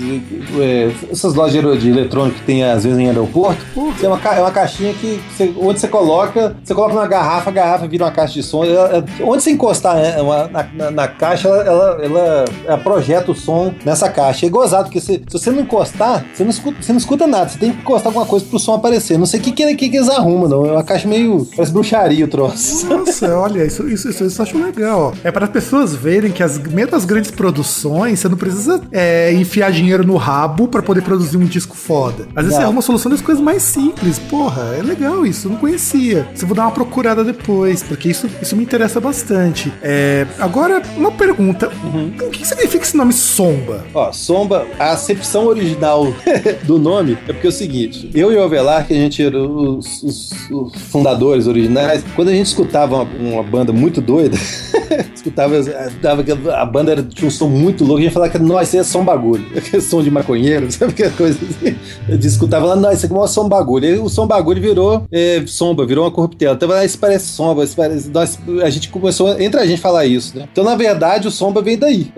[SPEAKER 2] é, essas lojas de eletrônico que tem às vezes em aeroporto. É uma, é uma caixinha que você, onde você coloca, você coloca uma garrafa, a garrafa vira uma caixa de som. É, onde você encostar né, uma, na, na, caixa, ela, ela, ela, ela, projeta o som nessa caixa. É gozado, porque se, se você não encostar, você não, escuta, você não escuta nada. Você tem que encostar alguma coisa pro som aparecer. Não sei o que, que, que, que eles arrumam, não. É uma caixa meio. Parece bruxaria o troço.
[SPEAKER 1] Nossa, olha, isso, isso, isso, isso eu acho legal. É para as pessoas verem que as, mesmo as grandes produções, você não precisa é, enfiar dinheiro no rabo para poder produzir um disco foda. Às vezes arruma uma solução das coisas mais simples. Porra, é legal isso, eu não conhecia. Você vou dar uma procurada depois, porque isso, isso me interessa bastante. É, agora, uma pergunta: uhum. o que significa esse nome Somba?
[SPEAKER 2] Ó, Somba, a acepção original do nome é porque é o seguinte: eu e o Avelar, que a gente era os, os, os fundadores originais, quando a gente escutava uma, uma banda muito doida, escutava, dava, a banda era, tinha um som muito louco, a gente falava que, isso é som bagulho, aquele som de maconheiro, sabe que coisa assim. Gente escutava lá, nossa, isso aqui é um som bagulho. E o som bagulho virou é, somba, virou uma corruptela. Então, ah, isso parece somba, isso parece. Nós, a gente começou, entre a gente, falar isso, né? Então, na verdade, o somba vem daí.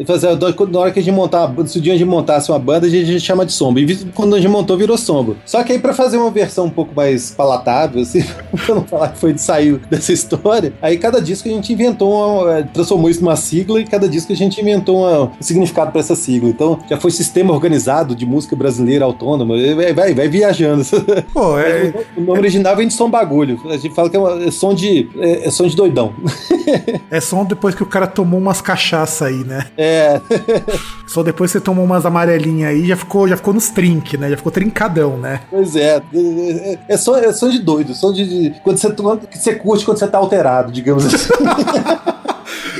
[SPEAKER 2] Na hora que a gente montar, se o dia a gente montasse uma banda, a gente, a gente chama de somba. E quando a gente montou, virou somba. Só que aí, pra fazer uma versão um pouco mais palatável, assim, pra não falar que foi de sair dessa história, aí cada disco a gente inventou, uma, transformou isso numa sigla e cada disco a gente inventou uma, um significado para essa sigla. Então, já foi sistema organizado de música brasileira autônoma. Vai, vai, vai viajando. Pô, é, o nome original vem de som bagulho. A gente fala que é, uma, é som de. É, é, som de doidão.
[SPEAKER 1] é som depois que o cara tomou umas cachaça aí, né?
[SPEAKER 2] É.
[SPEAKER 1] Só depois que você tomou umas amarelinhas aí, já ficou, já ficou nos trinque, né? Já ficou trincadão, né?
[SPEAKER 2] Pois é. É, é, som, é som de doido. Som de. de quando você, você curte quando você tá alterado, digamos assim.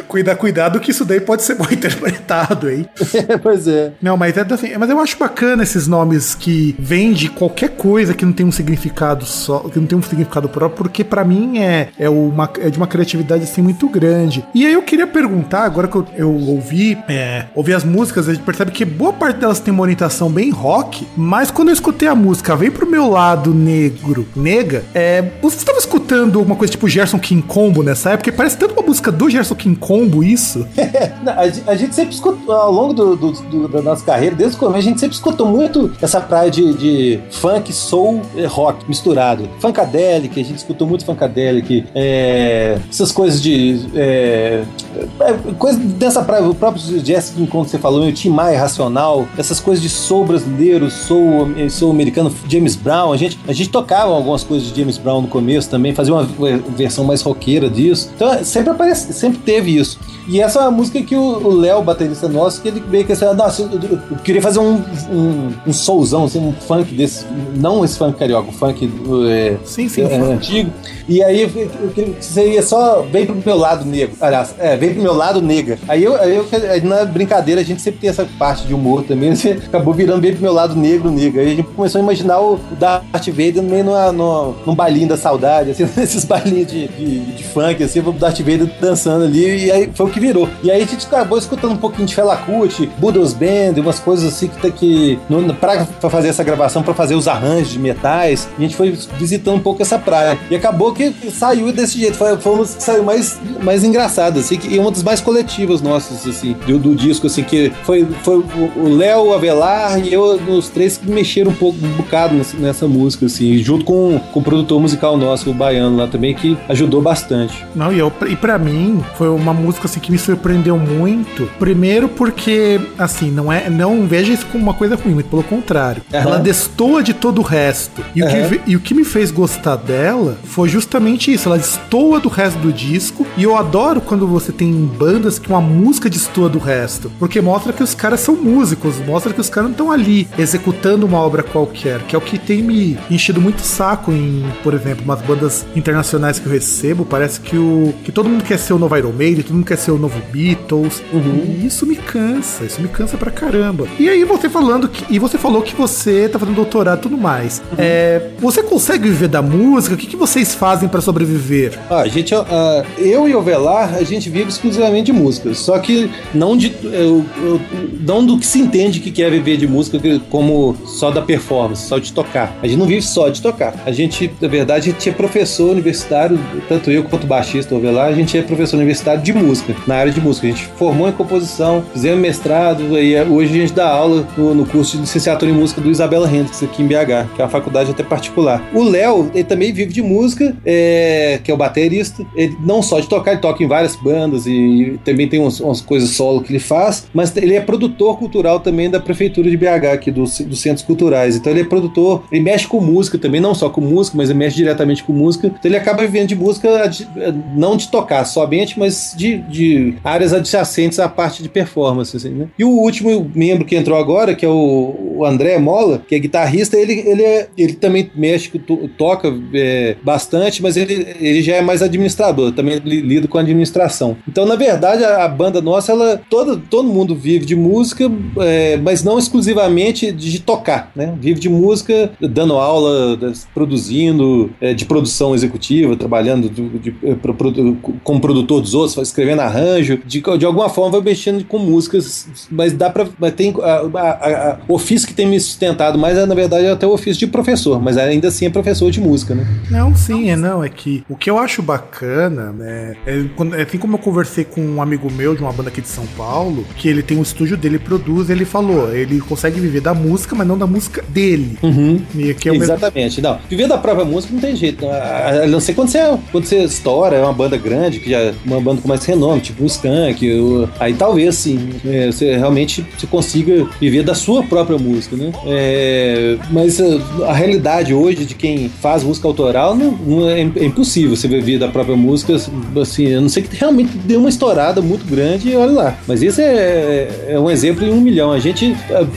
[SPEAKER 1] Cuida, cuidado que isso daí pode ser mal interpretado, hein?
[SPEAKER 2] pois é.
[SPEAKER 1] Não, mas é assim, mas eu acho bacana esses nomes que vêm de qualquer coisa que não tem um significado só, que não tem um significado próprio, porque para mim é, é, uma, é de uma criatividade assim muito grande. E aí eu queria perguntar, agora que eu, eu ouvi, é, ouvi as músicas, a gente percebe que boa parte delas tem uma orientação bem rock, mas quando eu escutei a música, vem pro meu lado negro, nega, é, você estava escutando alguma coisa tipo Gerson King Combo nessa época? Porque parece tanto uma música do Gerson King Combo isso?
[SPEAKER 2] a, a, gente sempre escutou, ao longo do, do, do, da nossa carreira, desde o começo, a gente sempre escutou muito essa praia de, de funk, soul rock misturado. Funkadelic, a gente escutou muito Funkadelic, é, essas coisas de. É, é, coisa dessa praia, o próprio Kong que você falou, o Tim Maia Racional, essas coisas de soul brasileiro, soul, soul americano, James Brown, a gente, a gente tocava algumas coisas de James Brown no começo também, fazia uma versão mais roqueira disso. Então sempre aparece, sempre teve isso. E essa é uma música que o Léo, baterista nosso, que ele veio que assim, nossa, eu, queria fazer um, um, um soulzão, assim, um funk desse, não esse funk carioca, um funk é,
[SPEAKER 1] sim, sim,
[SPEAKER 2] é, antigo. E aí eu, queria que seria só vem pro meu lado negro. Aliás, é, vem pro meu lado nega. Aí eu, aí eu aí na brincadeira a gente sempre tem essa parte de humor também, assim, acabou virando bem pro meu lado negro, nega. Aí a gente começou a imaginar o Darth Vader meio numa, numa, num bailinho da saudade, assim, nesses bailinhos de, de, de funk, assim, o Darth Vader dançando ali, e aí foi o que virou. E aí a gente acabou escutando um pouquinho de Fela Kuti, Buddha's Band, umas coisas assim que tá aqui no, pra, pra fazer essa gravação, pra fazer os arranjos de metais, a gente foi visitando um pouco essa praia. E acabou que saiu desse jeito. Foi, foi uma que saiu mais, mais engraçada, assim, que, e uma das mais coletivas nossas, assim, do, do disco, assim, que foi, foi o Léo, Avelar e eu, os três que mexeram um pouco, um bocado nessa, música, assim, junto com, com o produtor musical nosso, o Baiano lá também, que ajudou bastante.
[SPEAKER 1] Não, e, eu, e pra mim, foi uma música, assim, que me surpreendeu muito. Primeiro porque, assim, não é, não veja isso como uma coisa ruim, muito pelo contrário. Uhum. Ela destoa de todo o resto. E, uhum. o que, e o que me fez gostar dela foi justamente isso, ela destoa do resto do disco. E eu adoro quando você tem bandas que uma música destoa do resto. Porque mostra que os caras são músicos, mostra que os caras não estão ali executando uma obra qualquer, que é o que tem me enchido muito saco em, por exemplo, umas bandas internacionais que eu recebo. Parece que o que todo mundo quer ser o novo Iron Maiden, todo mundo quer ser o novo Beatles. Uhum. E isso me cansa, isso me cansa pra caramba. E aí você falando que. E você falou que você tá fazendo doutorado e tudo mais. Uhum. É, você consegue viver da música? O que, que vocês fazem para sobreviver?
[SPEAKER 2] Ah, a gente, uh, eu e o Velar, a gente vive exclusivamente de música. Só que não de, eu, eu, não do que se entende que quer viver de música como só da performance, só de tocar. A gente não vive só de tocar. A gente, na verdade, a gente é professor universitário, tanto eu quanto o baixista o Velar, a gente é professor universitário de música música, na área de música. A gente formou em composição, fizemos mestrado, e hoje a gente dá aula no, no curso de licenciatura em música do Isabela Hendricks aqui em BH, que é uma faculdade até particular. O Léo, ele também vive de música, é, que é o baterista. Ele não só de tocar, ele toca em várias bandas e também tem umas, umas coisas solo que ele faz, mas ele é produtor cultural também da prefeitura de BH, aqui dos, dos centros culturais. Então ele é produtor, ele mexe com música também, não só com música, mas ele mexe diretamente com música. Então ele acaba vivendo de música, não de tocar somente, mas de, de áreas adjacentes à parte de performance. Assim, né? E o último membro que entrou agora, que é o, o André Mola, que é guitarrista, ele, ele, é, ele também mexe, toca é, bastante, mas ele, ele já é mais administrador, também lida com administração. Então, na verdade, a, a banda nossa, ela todo, todo mundo vive de música, é, mas não exclusivamente de tocar, né? Vive de música, dando aula, produzindo, é, de produção executiva, trabalhando de, de, de, é, como produtor dos outros, escrevendo arranjo, de, de alguma forma vai mexendo com músicas, mas dá pra. Mas tem a, a, a, ofício que tem me sustentado mais é, na verdade, é até o ofício de professor, mas ainda assim é professor de música, né?
[SPEAKER 1] Não, sim, é não. É que o que eu acho bacana, né? É, quando, é assim como eu conversei com um amigo meu de uma banda aqui de São Paulo, que ele tem um estúdio dele, produz, ele falou, ele consegue viver da música, mas não da música dele.
[SPEAKER 2] Uhum. E é Exatamente. Mesmo... Não, viver da própria música não tem jeito. A não ser quando você, quando você estoura, é uma banda grande, que já é uma banda renome, tipo um Skank, aí talvez sim, é, você realmente você consiga viver da sua própria música, né? É, mas a, a, realidade hoje de quem faz música autoral não, não é, é, impossível você viver da própria música, assim, a não ser que realmente dê uma estourada muito grande e olha lá. Mas isso é, é um exemplo em um milhão. A gente,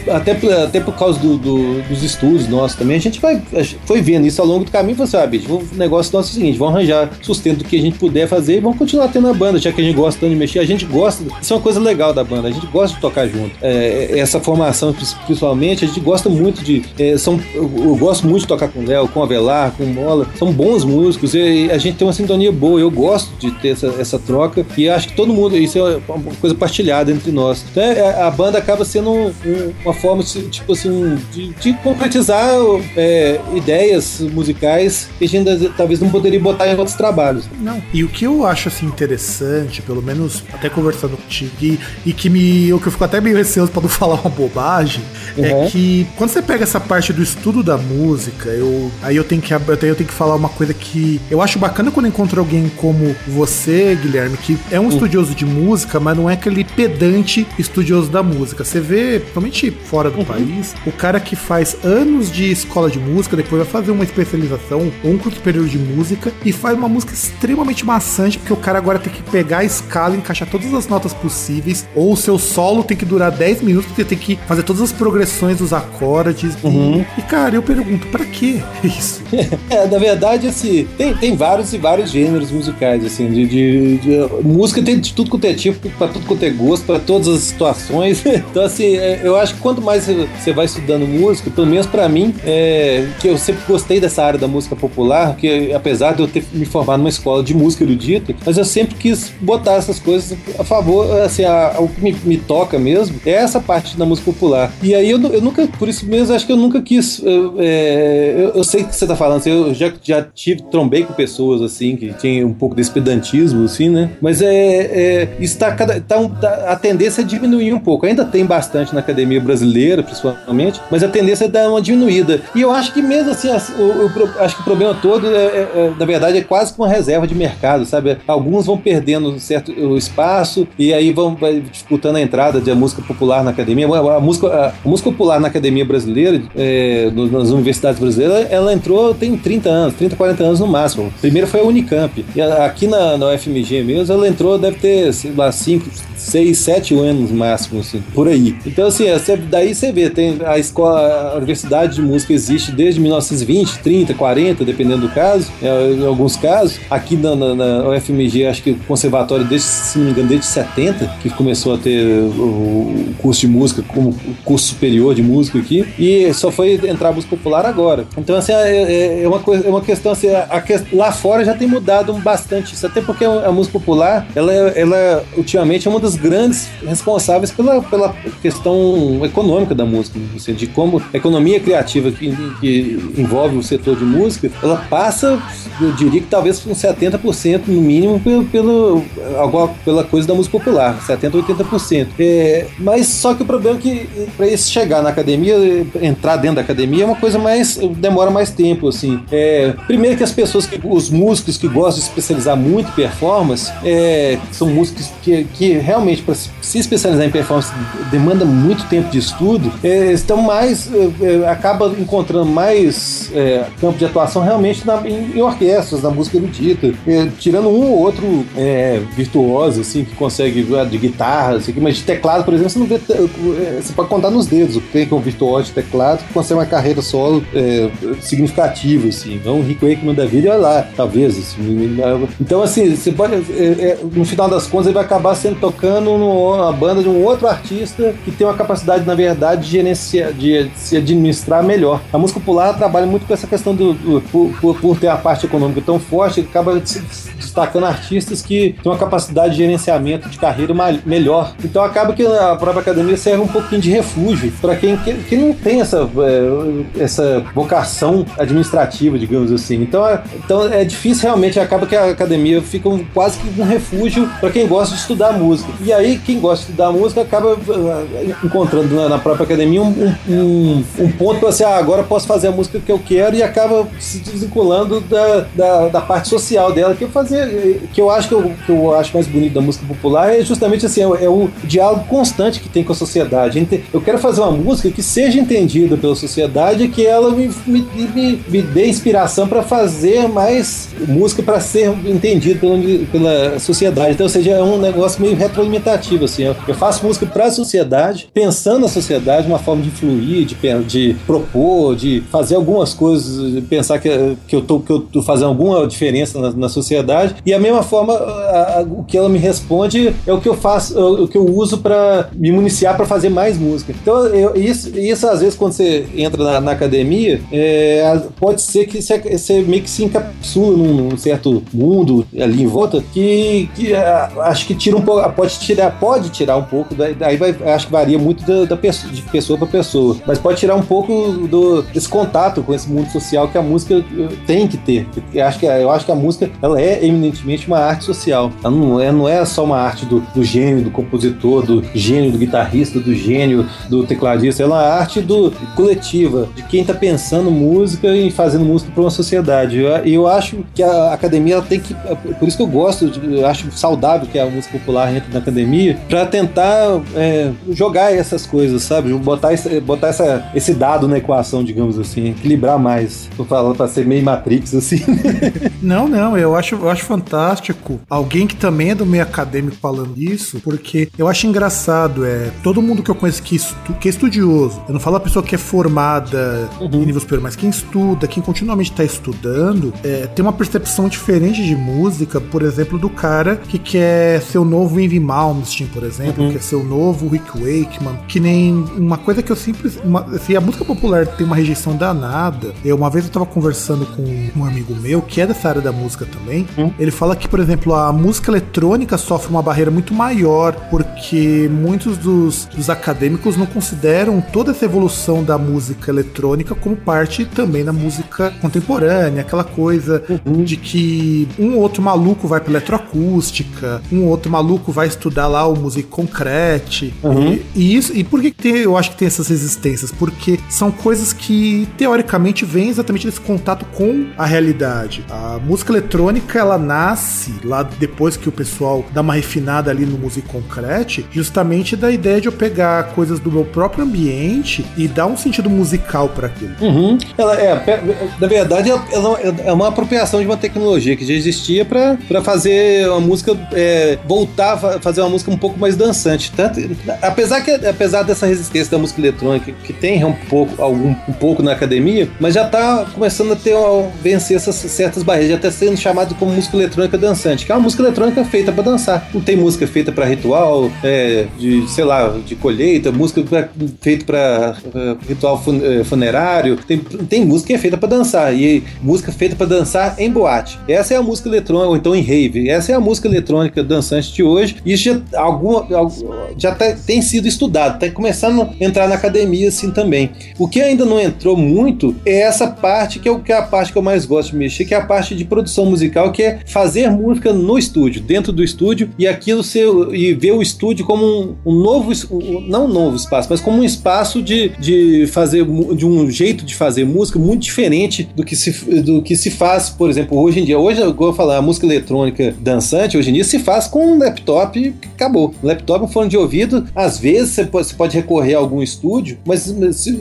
[SPEAKER 2] até, até por causa do, do, dos estudos nossos também, a gente vai, foi vendo isso ao longo do caminho e falou assim: ah, bicho, o negócio nosso é o seguinte, vamos arranjar sustento do que a gente puder fazer e vamos continuar tendo a banda, já que a gente gosta tanto de mexer. A gente gosta, isso é uma coisa legal da banda, a gente gosta de tocar junto. É, essa formação, principalmente, a gente gosta muito de. É, são, eu, eu, gosto muito de tocar com o Léo, com o Avelar, com o Mola. São bons músicos e a gente tem uma sintonia boa. Eu gosto de ter essa, essa troca e acho que todo mundo, isso é uma coisa partilhada entre nós. Então é, a banda acaba sendo um, um, uma forma, tipo assim, de, de concretizar é, ideias musicais que a gente talvez não poderia botar em outros trabalhos.
[SPEAKER 1] Não. E o que eu acho assim interessante, pelo menos até conversando contigo, e, e que me. Eu que eu fico até meio receoso para não falar uma bobagem, é uhum. é que quando você pega essa parte do estudo da música, eu aí eu tenho que eu tenho, eu tenho que falar uma coisa que eu acho bacana quando encontro alguém como você, Guilherme, que é um uhum. estudioso de música, mas não é aquele pedante estudioso da música. Você vê, principalmente fora do uhum. país, o cara que faz anos de escola de música, depois vai fazer uma especialização ou um curso superior de música e faz uma música extremamente maçante, porque o cara agora tem que pegar a escala, encaixar todas as notas possíveis, ou o seu solo tem que durar 10 minutos, porque tem que fazer todas as progressões dos acordes.
[SPEAKER 2] Uhum.
[SPEAKER 1] E, cara, eu pergunto, para que isso?
[SPEAKER 2] é, na verdade, assim, tem, tem vários e vários gêneros musicais, assim, de, de, de música tem de tudo quanto é tipo, pra tudo quanto é gosto, pra todas as situações. então, assim, é, eu acho que quanto mais você vai estudando música, pelo menos para mim, é, que eu sempre gostei dessa área da música popular, que apesar de eu ter me formado numa escola de música erudita, mas eu sempre quis botar essas coisas a favor, assim, a, a, o que me, me, toca mesmo é essa parte da música popular. E aí eu, eu nunca, por isso mesmo, acho que eu nunca quis. Eu, é, eu, eu sei que você tá falando, assim, eu já, já tive, trombei com pessoas assim, que tinham um pouco desse pedantismo, assim, né? Mas é, é isso tá, cada, tá, um, tá a tendência é diminuir um pouco. Ainda tem bastante na academia brasileira, principalmente, mas a tendência é dar uma diminuída. E eu acho que mesmo assim, eu, acho que o problema todo, é, é, é, na verdade, é quase que uma reserva de mercado, sabe? Alguns vão perdendo certo espaço e aí vão disputando a entrada da música popular na academia. A, música, a, música popular na academia brasileira, é, nas universidades brasileiras, ela entrou tem 30 anos, 30, 40 anos no máximo. Primeiro foi a Unicamp. E aqui na, na UFMG mesmo, ela entrou, deve ter, sei lá, 5, 6, 7 anos máximo, assim, por aí. Então, assim, é, daí você vê, tem a escola, a universidade de música existe desde 1920, 30, 40, dependendo do caso, é, em alguns casos. Aqui na, na, na UFMG, acho que o conservatório, desde, se não me engano, desde 70, que começou a ter o, curso de música como curso superior de música aqui, e só foi entrar a música popular agora. Então, assim, é, é, é uma, coisa, é uma questão, assim, a, lá fora já tem mudado bastante isso, até porque a, música popular, ela, ela ultimamente é uma das grandes responsáveis pela, pela questão econômica da música, assim, de como a economia criativa que, que, envolve o setor de música, ela passa, eu diria que talvez uns 70% no mínimo pelo, pelo pela coisa da música popular, 70%, 80%. É, mas só que o problema é que para isso chegar na academia, entrar dentro da academia é uma coisa mais. demora mais tempo, assim. É, primeiro que as pessoas, que, os músicos que gostam de especializar muito em performance, é, são músicos que, que realmente, para se especializar em performance, demanda muito tempo de estudo, é, estão mais. É, acaba encontrando mais é, campo de atuação realmente na, em, em, orquestras, na música erudita, é, tirando um ou outro é, virtuoso, assim, que consegue de guitarra, assim, mas de teclado, por exemplo, você não vê. Você pode contar nos dedos o que é um virtuoso de teclado que consegue uma carreira solo significativa, assim. Não um Rick Wakeman da vida, olha lá, talvez. Assim, então, assim, você pode. no final das contas, ele vai acabar sendo tocando numa banda de um outro artista que tem uma capacidade, na verdade, de gerenciar, de se administrar melhor. A música popular trabalha muito com essa questão do, do por, por, por, ter a parte econômica tão forte, acaba destacando artistas que uma capacidade de gerenciamento de carreira melhor. Então acaba que a própria academia serve um pouquinho de refúgio para quem que, que, não tem essa, é, essa vocação administrativa, digamos assim. Então é, então é difícil realmente, acaba que a academia fica um, quase que um refúgio para quem gosta de estudar música. E aí quem gosta de estudar música acaba uh, encontrando na, na, própria academia um, um, um ponto para assim, ah, agora posso fazer a música que eu quero e acaba se desvinculando da, da, da parte social dela que eu que eu acho que eu acho mais bonito da música popular é justamente assim, é, é o diálogo constante que tem com a sociedade. Eu quero fazer uma música que seja entendida pela sociedade que ela me, me, me, me dê inspiração para fazer mais música para ser entendida pela, pela sociedade. Então, ou seja, é um negócio meio retroalimentativo, assim. Eu, eu faço música para a sociedade, pensando na sociedade, uma forma de fluir, de, de propor, de fazer algumas coisas, pensar que, que eu tô, que eu tô fazendo alguma diferença na, na sociedade e a mesma forma, a, a, o que ela me responde é o que eu faço, é o que eu uso para me municiar para fazer mais música. Então, eu, isso, isso às vezes quando você entra na, na academia, é, pode ser que você, você, meio que se encapsula num, num, certo mundo ali em volta que, que acho que tira um pouco, pode tirar, pode tirar um pouco, daí vai, acho que varia muito da, da pessoa, de pessoa para pessoa, mas pode tirar um pouco do, desse contato com esse mundo social que a música eh, tem que ter. Eu acho que, eu acho que a música ela é eminentemente uma arte social. Não é, não é só uma arte do, do gênio, do compositor, do gênio, do guitarrista, do gênio, do tecladista. Ela é uma arte do coletiva, de quem está pensando música e fazendo música para uma sociedade. E eu, eu, acho que a academia tem que. Por isso que eu gosto, de, eu acho saudável que a música popular entre na academia, para tentar é, jogar essas coisas, sabe? Botar, esse, botar essa, esse dado na equação, digamos assim, equilibrar mais. Tô falando para ser meio Matrix, assim.
[SPEAKER 1] Não, não, eu acho, eu acho fantástico alguém que também é do meio acadêmico falando isso, porque eu acho engraçado, é, todo mundo que eu conheço que, estu, que é estudioso, eu não falo a pessoa que é formada uhum. em nível superior, mas quem estuda, quem continuamente está estudando, é, tem uma percepção diferente de música, por exemplo, do cara que quer ser o novo Ivy Malmsteen, por exemplo, uhum. quer ser o novo Rick Wakeman, que nem uma coisa que eu sempre. Uma, assim, a música popular tem uma rejeição danada. Eu, uma vez eu tava conversando com um amigo meu, que é dessa área da música também, uhum. Ele fala que, por exemplo, a música eletrônica sofre uma barreira muito maior, porque muitos dos, dos acadêmicos não consideram toda essa evolução da música eletrônica como parte também da música contemporânea, aquela coisa uhum. de que um outro maluco vai para eletroacústica, um outro maluco vai estudar lá o música concrete. Uhum. E, e, isso, e por que tem, eu acho que tem essas resistências? Porque são coisas que teoricamente vêm exatamente desse contato com a realidade. A música eletrônica ela nasce lá depois que o pessoal dá uma refinada ali no Music Concrete, justamente da ideia de eu pegar coisas do meu próprio ambiente e dar um sentido musical para aquilo.
[SPEAKER 2] Uhum. Ela é, na verdade, ela é uma apropriação de uma tecnologia que já existia para fazer uma música é, voltar a fazer uma música um pouco mais dançante. Tanto, apesar que apesar dessa resistência da música eletrônica que tem um pouco algum um pouco na academia, mas já está começando a ter vencer essas certas barreiras, já está sendo chamado como música eletrônica dançante, que é uma música eletrônica feita para dançar. Não tem música feita para ritual, é, de, sei lá, de colheita, música pra, feita para uh, é, ritual fun, uh, funerário. Tem, tem música que é feita para dançar, e música feita para dançar em boate. Essa é a música eletrônica, ou então em rave. Essa é a música eletrônica dançante de hoje. E isso já, alguma, já tá, tem sido estudado, está começando a entrar na academia assim também. O que ainda não entrou muito é essa parte que é, o, que é a parte que eu mais gosto de mexer, que é a parte de produção musical, que é fazer música no estúdio estúdio, dentro do estúdio, e aquilo ser, e ver o estúdio como um, um novo, um, não um novo espaço, mas como um espaço de, de fazer, de um jeito de fazer música muito diferente do que se, do que se faz, por exemplo, hoje em dia. Hoje, eu vou falar, a música eletrônica dançante, hoje em dia se faz com um laptop e acabou. Um laptop, um fone de ouvido, às vezes você pode, recorrer a algum estúdio, mas se,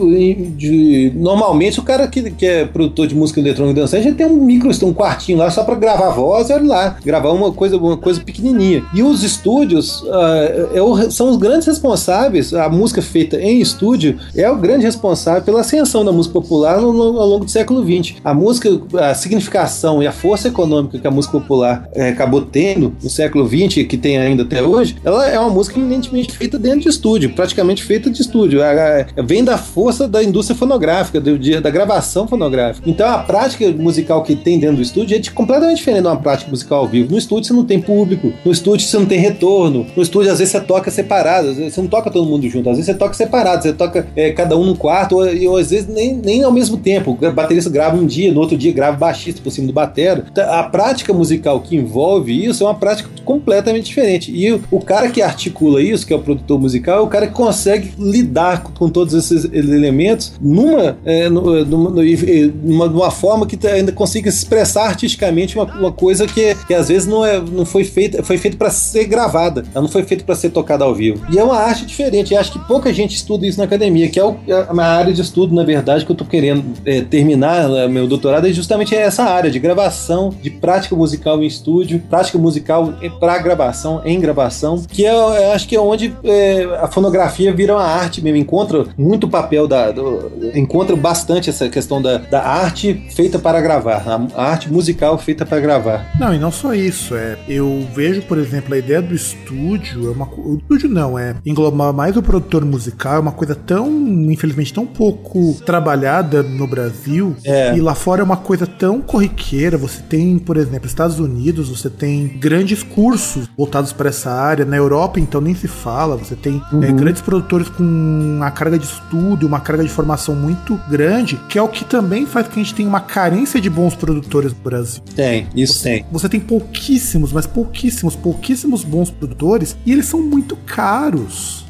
[SPEAKER 2] de, normalmente o cara que, que é produtor de música eletrônica dançante já tem um micro, um quartinho lá só para gravar voz olha lá, gravar uma coisa, uma coisa pequenininha. E os estúdios uh, é são os grandes responsáveis, a música feita em estúdio é o grande responsável pela ascensão da música popular no, ao longo do século XX. A música, a significação e a força econômica que a música popular é, acabou tendo no século XX, que tem ainda até hoje, ela é uma música eminentemente feita dentro de estúdio, praticamente feita de estúdio. A, vem da força da indústria fonográfica, do, de, da gravação fonográfica. Então a prática musical que tem dentro do estúdio é de, completamente diferente de uma prática musical ao vivo. No estúdio você não tem público, no estúdio você não tem retorno, no estúdio às vezes você toca separado, você não toca todo mundo junto, às vezes você toca separado, você toca é, cada um no quarto, ou, às vezes nem, nem ao mesmo tempo. O baterista grava um dia, no outro dia grava baixista por cima do batero. Então, a prática musical que envolve isso é uma prática completamente diferente. E o, o cara que articula isso, que é o produtor musical, é o cara que consegue lidar com, todos esses elementos numa, é, numa, numa, numa, forma que ainda consiga expressar artisticamente uma, uma coisa que, que às vezes não, é, não foi feita, foi feita para ser gravada, ela não foi feita para ser tocada ao vivo. E é uma arte diferente, e acho que pouca gente estuda isso na academia, que é, o, é área de estudo, na verdade, que eu tô querendo é, terminar né, meu doutorado, é justamente essa área de gravação, de prática musical em estúdio, prática musical para gravação, em gravação, que é, eu acho que é onde é, a fonografia vira uma arte mesmo, encontra muito papel da. Do, encontra bastante essa questão da, da arte feita para gravar, a, a arte musical feita para gravar.
[SPEAKER 1] Não, e não só isso, é. Eu vejo, por exemplo, a ideia do estúdio, é uma, o estúdio não, é englobar mais o produtor musical, é uma coisa tão, infelizmente, tão pouco trabalhada no Brasil, é. e lá fora é uma coisa tão corriqueira. Você tem, por exemplo, Estados Unidos, você tem grandes cursos voltados para essa área, na Europa, então nem se fala, você tem é, uhum. é, grandes produtores com uma carga de estudo, uma carga de formação muito grande, que é o que também faz que a gente tenha uma carência de bons produtores no Brasil.
[SPEAKER 2] Tem, isso
[SPEAKER 1] você,
[SPEAKER 2] tem.
[SPEAKER 1] Você tem pouquíssimos, mas pouquíssimos, pouquíssimos bons produtores e eles são muito caros.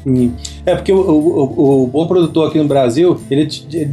[SPEAKER 2] É porque o, o, o, bom produtor aqui no Brasil, ele,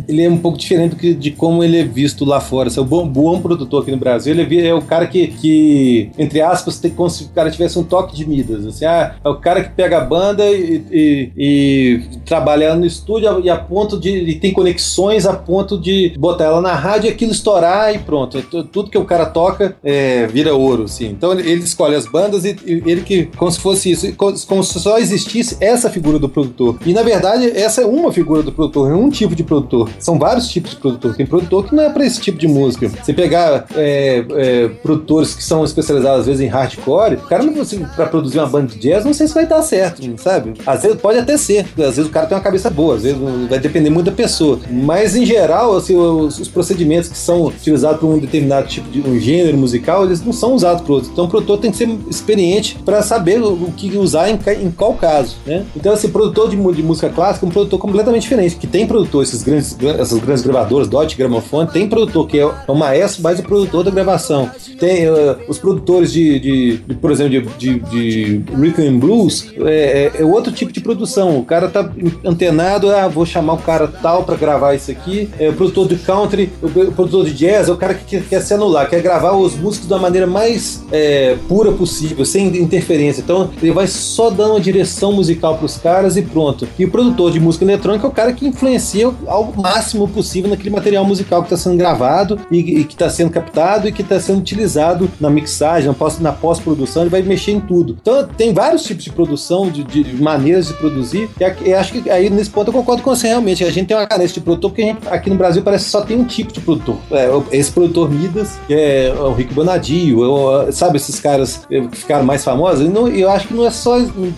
[SPEAKER 2] ele é um pouco diferente que, de como ele é visto lá fora. Se o bom, bom produtor aqui no Brasil, ele é, é o cara que, que entre aspas, tem, como se o cara tivesse um toque de Midas. Assim, ah, é o cara que pega a banda e, e, e trabalha no estúdio e a ponto de. e tem conexões a ponto de botar ela na rádio e aquilo estourar e pronto. É tudo que o cara toca é, vira ouro, assim. Então ele, escolhe as bandas e, e, ele que, como se fosse isso, como se só existisse essa figura do produtor. E na verdade, essa é uma figura do produtor, é um tipo de produtor. São vários tipos de produtor. Tem produtor que não é para esse tipo de música. Você pegar é, é, produtores que são especializados às vezes em hardcore, o cara não para produzir uma banda de jazz, não sei se vai dar certo, sabe? Às vezes pode até ser, às vezes o cara tem uma cabeça boa, às vezes vai depender muito da pessoa. Mas em geral, assim, os, os procedimentos que são utilizados para um determinado tipo de um gênero musical, eles não são usados para outros. Então o produtor tem que ser experiente para saber o, o, que usar em, em qual caso, né? Então, assim, produtor de, de, música clássica é um produtor completamente diferente, que tem produtor, esses grandes, essas grandes gravadoras, Dot Gramofone, tem produtor que é o maestro, mas o produtor da gravação. Tem uh, os produtores de, de, de, por exemplo, de, de, de Rhythm and Blues, é, é, é, outro tipo de produção. O cara tá antenado, ah, vou chamar o cara tal para gravar isso aqui. É, o produtor de country, o, o produtor de jazz, é o cara que quer, quer se anular, quer gravar os músicos da maneira mais é, pura possível, sem interferência. Então ele vai só dando uma direção musical para os caras e pronto. E o produtor de música eletrônica é o cara que influencia ao máximo possível naquele material musical que está sendo gravado e, e que está sendo captado e que está sendo utilizado na mixagem, na pós-produção, ele vai mexer em tudo. Então tem vários tipos de produção, de, de maneiras de produzir. E acho que aí nesse ponto eu concordo com você realmente. A gente tem uma carência de produtor porque gente, aqui no Brasil parece que só tem um tipo de produtor. É, esse produtor Midas, que é o Rick Bonadio, eu, sabe, esses caras que ficaram mais famosos. Não, eu acho que não é só. Não,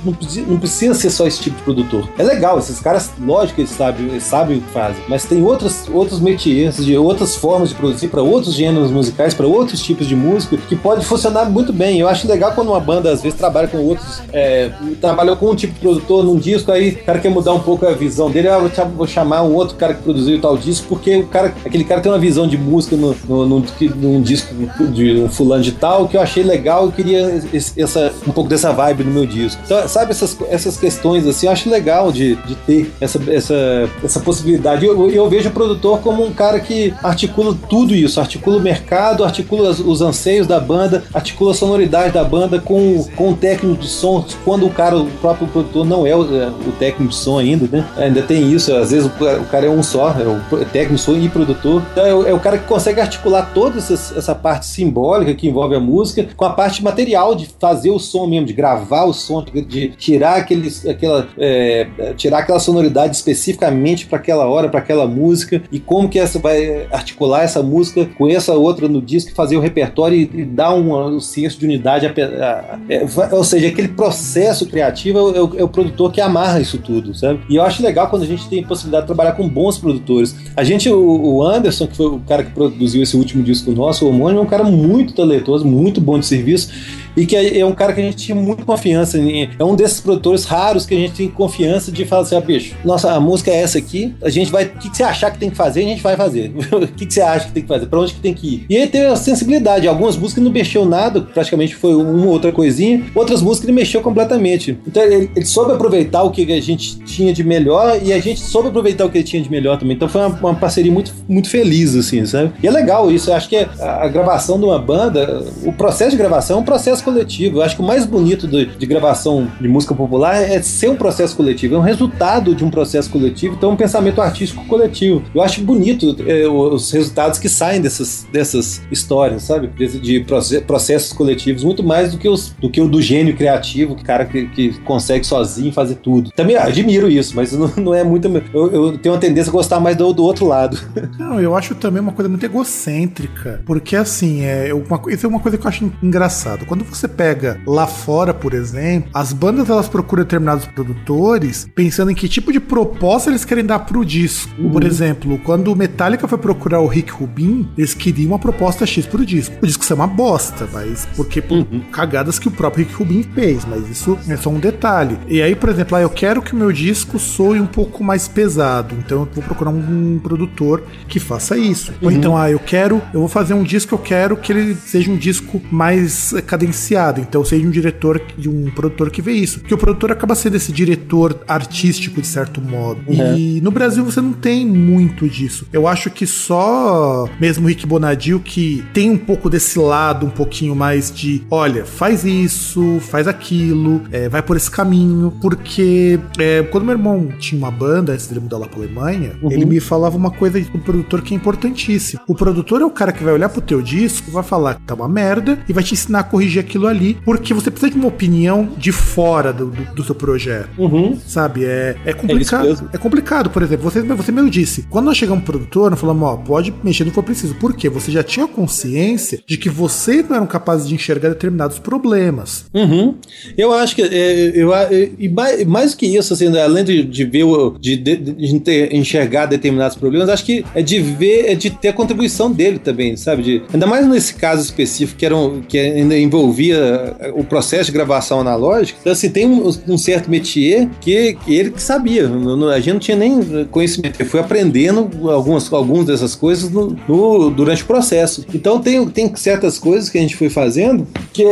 [SPEAKER 2] não precisa ser só esse tipo de produtor. É legal, esses caras, lógico que eles sabem, eles sabem o que fazem, mas tem outros, outros métiers, de outras formas de produzir para outros gêneros musicais, para outros tipos de música, que pode funcionar muito bem. Eu acho legal quando uma banda às vezes trabalha com outros, é, trabalhou com um tipo de produtor num disco, aí o cara quer mudar um pouco a visão dele, ah, vou chamar um outro cara que produziu tal disco, porque o cara, aquele cara tem uma visão de música no, no, no, num disco de um fulano de tal, que eu achei legal eu queria essa, um pouco dessa vibe no meu disco. Então, sabe, essas, essas questões assim, eu acho legal de, de ter essa, essa, essa possibilidade. Eu, eu vejo o produtor como um cara que articula tudo isso, articula o mercado, articula os, os anseios da banda, articula a sonoridade da banda com, com o técnico de som, quando o cara, o próprio produtor não é o, é, o técnico de som ainda, né? Ainda tem isso, às vezes o, o cara é um só, é o técnico de som e produtor. Então é, é o cara que consegue articular toda essa, essa parte simbólica que envolve a música com a parte material de fazer o som mesmo, de gravar o som, de tirar aqueles, aquela, é, tirar aquela sonoridade especificamente para aquela hora, para aquela música e como que essa vai articular essa música com essa outra no disco, fazer o repertório e, e dar um, um senso de unidade. A, a, é, ou seja, aquele processo criativo é o, é o, produtor que amarra isso tudo, sabe? E eu acho legal quando a gente tem possibilidade de trabalhar com bons produtores. A gente, o, o Anderson, que foi o cara que produziu esse último disco nosso, o Homônimo, é um cara muito talentoso, muito bom de serviço e que é, é um cara que a gente tinha muita confiança. Em, é um desses produtores raros que a gente tem confiança de falar assim: ah, bicho, nossa, a música é essa aqui, a gente vai. O que, que você achar que tem que fazer, a gente vai fazer. o que, que você acha que tem que fazer? Pra onde que tem que ir? E ele teve a sensibilidade. Algumas músicas não mexeu nada, praticamente foi uma outra coisinha. Outras músicas ele mexeu completamente. Então ele, ele soube aproveitar o que a gente tinha de melhor e a gente soube aproveitar o que ele tinha de melhor também. Então foi uma, uma parceria muito, muito feliz, assim, sabe? E é legal isso. Eu acho que a, a gravação de uma banda, o processo de gravação é um processo processo coletivo. Eu acho que o mais bonito de, de, gravação de música popular é ser um processo coletivo, é um resultado de um processo coletivo, então é um pensamento artístico coletivo. Eu acho bonito é, os resultados que saem dessas, dessas histórias, sabe? De, de processos coletivos, muito mais do que, os, do que o do gênio criativo, que cara que, que consegue sozinho fazer tudo. Também admiro isso, mas não, não é muito. Eu, eu, tenho uma tendência a gostar mais do, do outro lado.
[SPEAKER 1] Não, eu acho também uma coisa muito egocêntrica, porque assim, é uma, isso é uma coisa que eu acho engraçado. Quando você pega lá fora, por exemplo, as bandas elas procuram determinados produtores pensando em que tipo de proposta eles querem dar pro disco. Uhum. Por exemplo, quando o Metallica foi procurar o Rick Rubin, eles queriam uma proposta X pro disco. O disco é uma bosta, mas porque por uhum. cagadas que o próprio Rick Rubin fez, mas isso é só um detalhe. E aí, por exemplo, ah, eu quero que o meu disco soe um pouco mais pesado, então eu vou procurar um, um produtor que faça isso. Uhum. Ou então, ah, eu quero, eu vou fazer um disco, eu quero que ele seja um disco mais cadenciado então seja um diretor, de um produtor que vê isso. Porque o produtor acaba sendo esse diretor artístico, de certo modo. Uhum. E no Brasil você não tem muito disso. Eu acho que só mesmo Rick Bonadio que tem um pouco desse lado, um pouquinho mais de, olha, faz isso, faz aquilo, é, vai por esse caminho. Porque é, quando meu irmão tinha uma banda, antes dele mudar lá pra Alemanha, uhum. ele me falava uma coisa do produtor que é importantíssima. O produtor é o cara que vai olhar pro teu disco, vai falar que tá uma merda e vai te ensinar a corrigir aquilo ali, porque você precisa de uma opinião de fora do, do, do seu projeto. Uhum. Sabe? É, é complicado. É, é, complicado, por exemplo, você, você mesmo disse, quando nós chegamos pro produtor, nós falamos, ó, pode mexer no que for preciso. Por quê? Você já tinha consciência de que vocês não eram capazes de enxergar determinados problemas.
[SPEAKER 2] Uhum. Eu acho que, é, eu, e mais, mais que isso, assim, além de, de ver, de, de, de enxergar determinados problemas, acho que é de ver, é de ter a contribuição dele também, sabe? De, ainda mais nesse caso específico que, era um, que ainda envolvia via o processo de gravação analógica. Então, assim, tem um, um certo métier que, que, ele que sabia. A gente não tinha nem conhecimento. Ele foi aprendendo algumas, algumas dessas coisas no, no, durante o processo. Então, tem, tem certas coisas que a gente foi fazendo que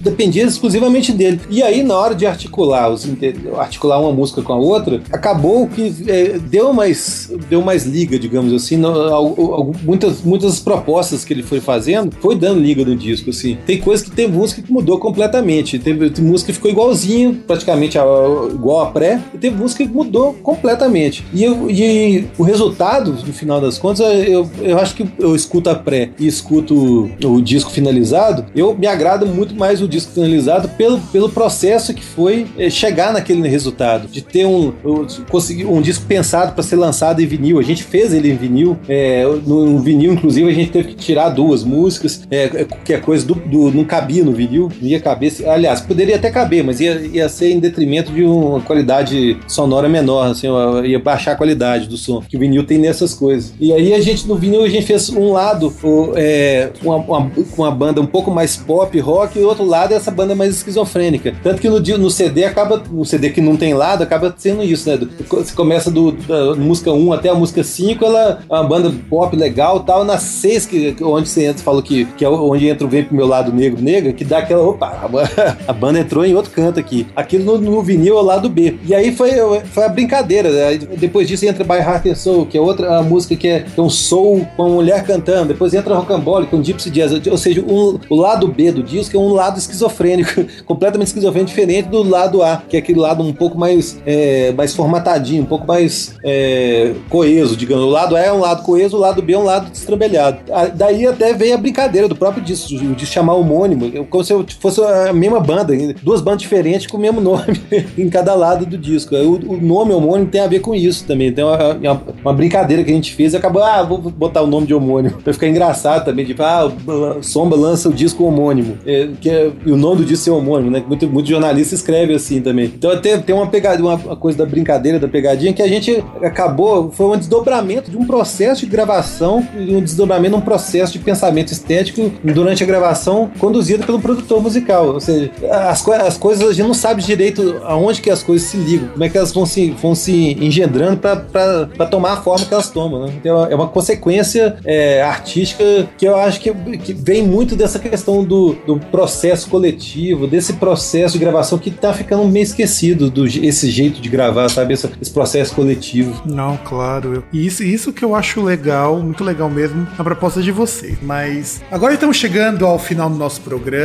[SPEAKER 2] dependia exclusivamente dele. E aí, na hora de articular, os, articular uma música com a outra, acabou que é, deu, mais, deu mais liga, digamos assim. No, muitas, muitas propostas que ele foi fazendo foi dando liga no disco. Assim. Tem coisas que tem música que mudou completamente. Teve, teve música que ficou igualzinho, praticamente a, igual a pré, e teve música que mudou completamente. E, eu, e o resultado, no final das contas, eu, eu acho que eu escuto a pré e escuto o disco finalizado, eu me agrada muito mais o disco finalizado pelo, pelo processo que foi é, chegar naquele resultado, de ter um, conseguir um disco pensado para ser lançado em vinil. A gente fez ele em vinil, é, no, vinil, inclusive, a gente teve que tirar duas músicas, é, qualquer coisa do, do, não cabia no vinil, não ia caber. Aliás, poderia até caber, mas ia, ia ser em detrimento de uma qualidade sonora menor, assim, ia baixar a qualidade do som, que o vinil tem nessas coisas. E aí a gente, no vinil, a gente fez um lado o, é, uma, uma, uma, banda um pouco mais pop, rock, e o outro lado é essa banda mais esquizofrênica. Tanto que no, no CD acaba, no CD que não tem lado, acaba sendo isso, né? Você começa do, da música 1 até a música 5, ela é uma banda pop legal tal. Na 6, que, onde você entra, falou que, que é onde entra o Vem pro meu lado negro, nega, que dá aquela, opa, a banda entrou em outro canto aqui. Aquilo no, no vinil é o lado B. E aí foi, foi a brincadeira. Né? Depois disso entra By Heart and Soul, que é outra música que é, que é, um soul com uma mulher cantando. Depois entra Rocambole com Gypsy Jazz. Ou seja, um, o lado B do disco é um lado esquizofrênico, completamente esquizofrênico, diferente do lado A, que é aquele lado um pouco mais, é, mais formatadinho, um pouco mais é, coeso, digamos. O lado A é um lado coeso, o lado B é um lado destrambelhado. Daí até veio a brincadeira do próprio disco, de chamar homônimo, como se fosse a mesma banda, duas bandas diferentes com o mesmo nome em cada lado do disco. O, o nome homônimo tem a ver com isso também. Tem uma, uma, brincadeira que a gente fez e acabou, ah, vou botar o nome de homônimo. Pra ficar engraçado também, tipo, ah, Somba lança o disco homônimo. É, que é, e o nome do disco é homônimo, né? Muito, muito jornalista escreve assim também. Então tem, tem uma pegada, uma coisa da brincadeira, da pegadinha, que a gente acabou, foi um desdobramento de um processo de gravação um desdobramento de um processo de pensamento estético durante a gravação conduzido pelo produtor musical. Ou seja, as, as coisas a gente não sabe direito aonde que as coisas se ligam, como é que elas vão se, vão se engendrando para tomar a forma que elas tomam. Né? Então é uma consequência é, artística que eu acho que, que vem muito dessa questão do, do processo coletivo, desse processo de gravação que tá ficando meio esquecido, do, esse jeito de gravar, sabe? Esse, esse processo coletivo.
[SPEAKER 1] Não, claro. E isso, isso que eu acho legal, muito legal mesmo, na proposta de vocês. Mas agora estamos chegando ao final do nosso programa.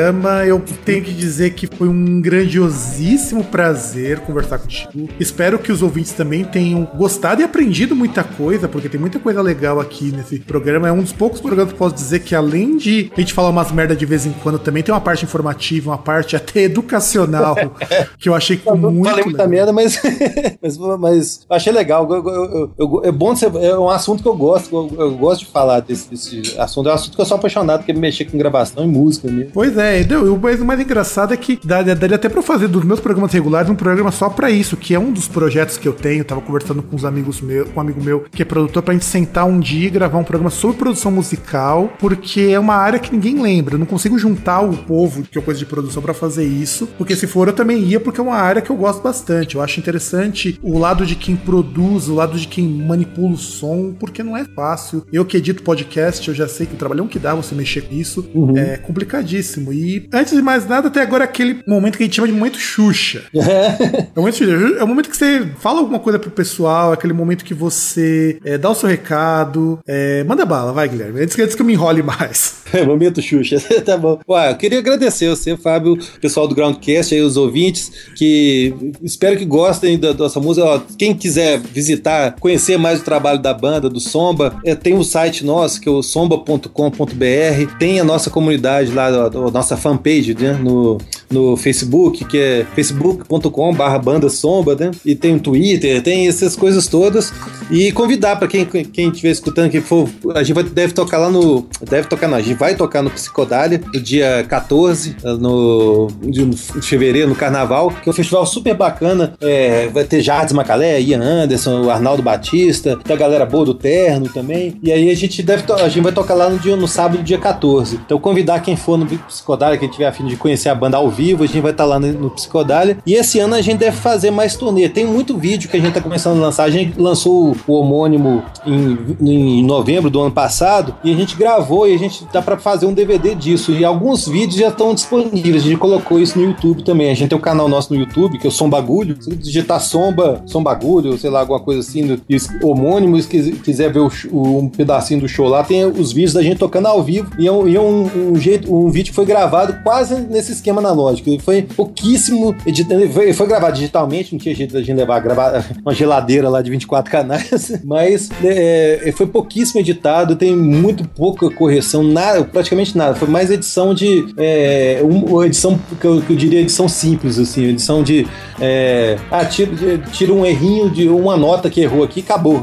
[SPEAKER 1] Eu tenho que dizer que foi um grandiosíssimo prazer conversar contigo. Espero que os ouvintes também tenham gostado e aprendido muita coisa, porque tem muita coisa legal aqui nesse programa. É um dos poucos programas que posso dizer que, além de a gente falar umas merda de vez em quando, também tem uma parte informativa, uma parte até educacional, que eu achei que foi muito.
[SPEAKER 2] Falei muita merda, mas, mas, mas achei legal. Eu, eu, eu, é bom ser, é um assunto que eu gosto. Eu, gosto de falar desse, desse, assunto. É um assunto que eu sou apaixonado, porque mexer com gravação e música mesmo.
[SPEAKER 1] Pois é, e o mais engraçado é que daria até pra fazer dos meus programas regulares um programa só pra isso, que é um dos projetos que eu tenho. Eu tava conversando com uns amigos meus, com um amigo meu que é produtor, pra gente sentar um dia e gravar um programa sobre produção musical, porque é uma área que ninguém lembra. Eu não consigo juntar o povo que é coisa de produção para fazer isso, porque se for eu também ia, porque é uma área que eu gosto bastante. Eu acho interessante o lado de quem produz, o lado de quem manipula o som, porque não é fácil. Eu que edito podcast, eu já sei que o trabalhão que dá você mexer com isso uhum. é complicadíssimo. E antes de mais nada, até agora é aquele momento que a gente chama de momento Xuxa. é, o momento. É o momento que você fala alguma coisa pro pessoal, é aquele momento que você é, dá o seu recado. É, manda bala, vai, Guilherme. Antes, antes que eu me enrole mais.
[SPEAKER 2] Momento Xuxa. tá bom. Ué, eu queria agradecer você, Fábio, pessoal do Groundcast, aí, os ouvintes, que espero que gostem da nossa música. Ó, quem quiser visitar, conhecer mais o trabalho da banda, do Somba, é, tem o site nosso, que é o somba.com.br, tem a nossa comunidade lá, a, a nossa fanpage né, no, no Facebook, que é facebook.com.br banda Somba, né? E tem o Twitter, tem essas coisas todas. E convidar para quem quem estiver escutando, que for, a gente vai, deve tocar lá no. Deve tocar, não, a gente vai tocar no Psicodália no dia 14 no, de fevereiro, no Carnaval, que é um festival super bacana. É, vai ter Jardim Macalé, Ian Anderson, Arnaldo Batista, tem a galera boa do Terno também. E aí a gente deve a gente vai tocar lá no, dia, no sábado, dia 14. Então convidar quem for no Psicodália, quem tiver afim de conhecer a banda ao vivo, a gente vai estar lá no, no Psicodália. E esse ano a gente deve fazer mais turnê. Tem muito vídeo que a gente tá começando a lançar. A gente lançou o homônimo em, em novembro do ano passado e a gente gravou e a gente tá para fazer um DVD disso. E alguns vídeos já estão disponíveis. A gente colocou isso no YouTube também. A gente tem um canal nosso no YouTube, que é o Som Bagulho. Se digitar Somba, Som Bagulho, sei lá, alguma coisa assim, do, homônimo, se quiser ver o, o, um pedacinho do show lá, tem os vídeos da gente tocando ao vivo. E é um, e é um, um jeito, um vídeo que foi gravado quase nesse esquema analógico. Ele foi pouquíssimo editado. Foi, foi gravado digitalmente, não tinha jeito da gente levar gravar uma geladeira lá de 24 canais, mas é, foi pouquíssimo editado, tem muito pouca correção, nada, praticamente nada. Foi mais edição de. É, uma edição que eu, que eu, diria edição simples, assim, edição de. É, ah, tira um errinho de uma nota que errou aqui acabou.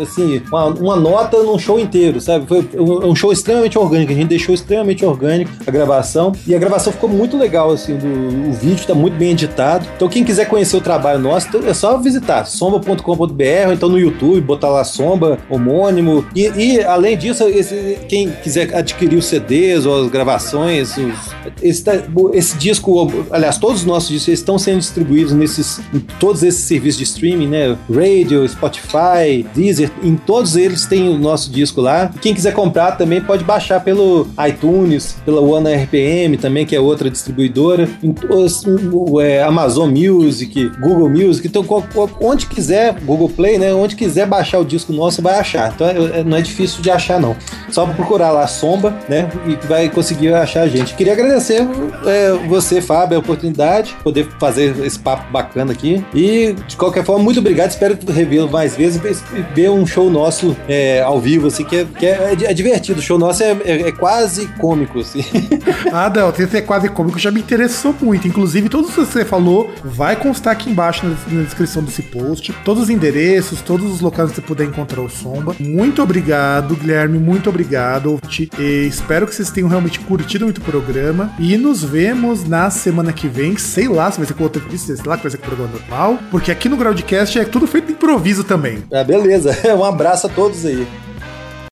[SPEAKER 2] Assim, uma, uma nota num show inteiro, sabe? Foi um, um show extremamente orgânico. A gente deixou extremamente orgânico a gravação e a gravação ficou muito legal. Assim, do, o vídeo está muito bem editado. Então, quem quiser conhecer o trabalho nosso, é só visitar somba.com.br ou então no YouTube, botar lá Somba, homônimo. E, e além disso, esse, quem quiser adquirir os CDs ou as gravações, os, esse, tá, esse, disco, aliás, todos os nossos discos estão sendo distribuídos nesses, em todos esses serviços de streaming, né? Radio, Spotify, Deezer, em todos eles tem o nosso disco lá. Quem quiser comprar também pode baixar pelo iTunes, pela One RPM também, que é outra distribuidora, é, Amazon Music, Google Music, então onde quiser, Google Play, né? Onde quiser baixar o disco nosso, vai achar. Então é, é, não é difícil de achar, não. Só procurar lá Somba, né? E vai conseguir achar a gente. Queria agradecer é, você, Fábio, a oportunidade de poder fazer esse papo bacana aqui. E, de qualquer forma, muito obrigado. Espero revê-lo mais vezes e ver um show nosso é, ao vivo, assim, que, é, que é, é, divertido. O show nosso é, é, é quase cômico, assim.
[SPEAKER 1] Ah, não, esse é quase cômico já me interessou muito. Inclusive, tudo que você falou vai constar aqui embaixo na, descrição desse post. Todos os endereços, todos os locais que você puder encontrar o Somba. Muito obrigado, Guilherme. Muito obrigado. E espero que vocês tenham realmente curtido muito o programa. E nos vemos na semana que vem. Sei lá se vai ser com outra entrevista, sei lá que vai ser com o programa normal. Porque aqui no Groundcast é tudo feito de improviso também.
[SPEAKER 2] Ah, beleza. Um abraço a todos aí.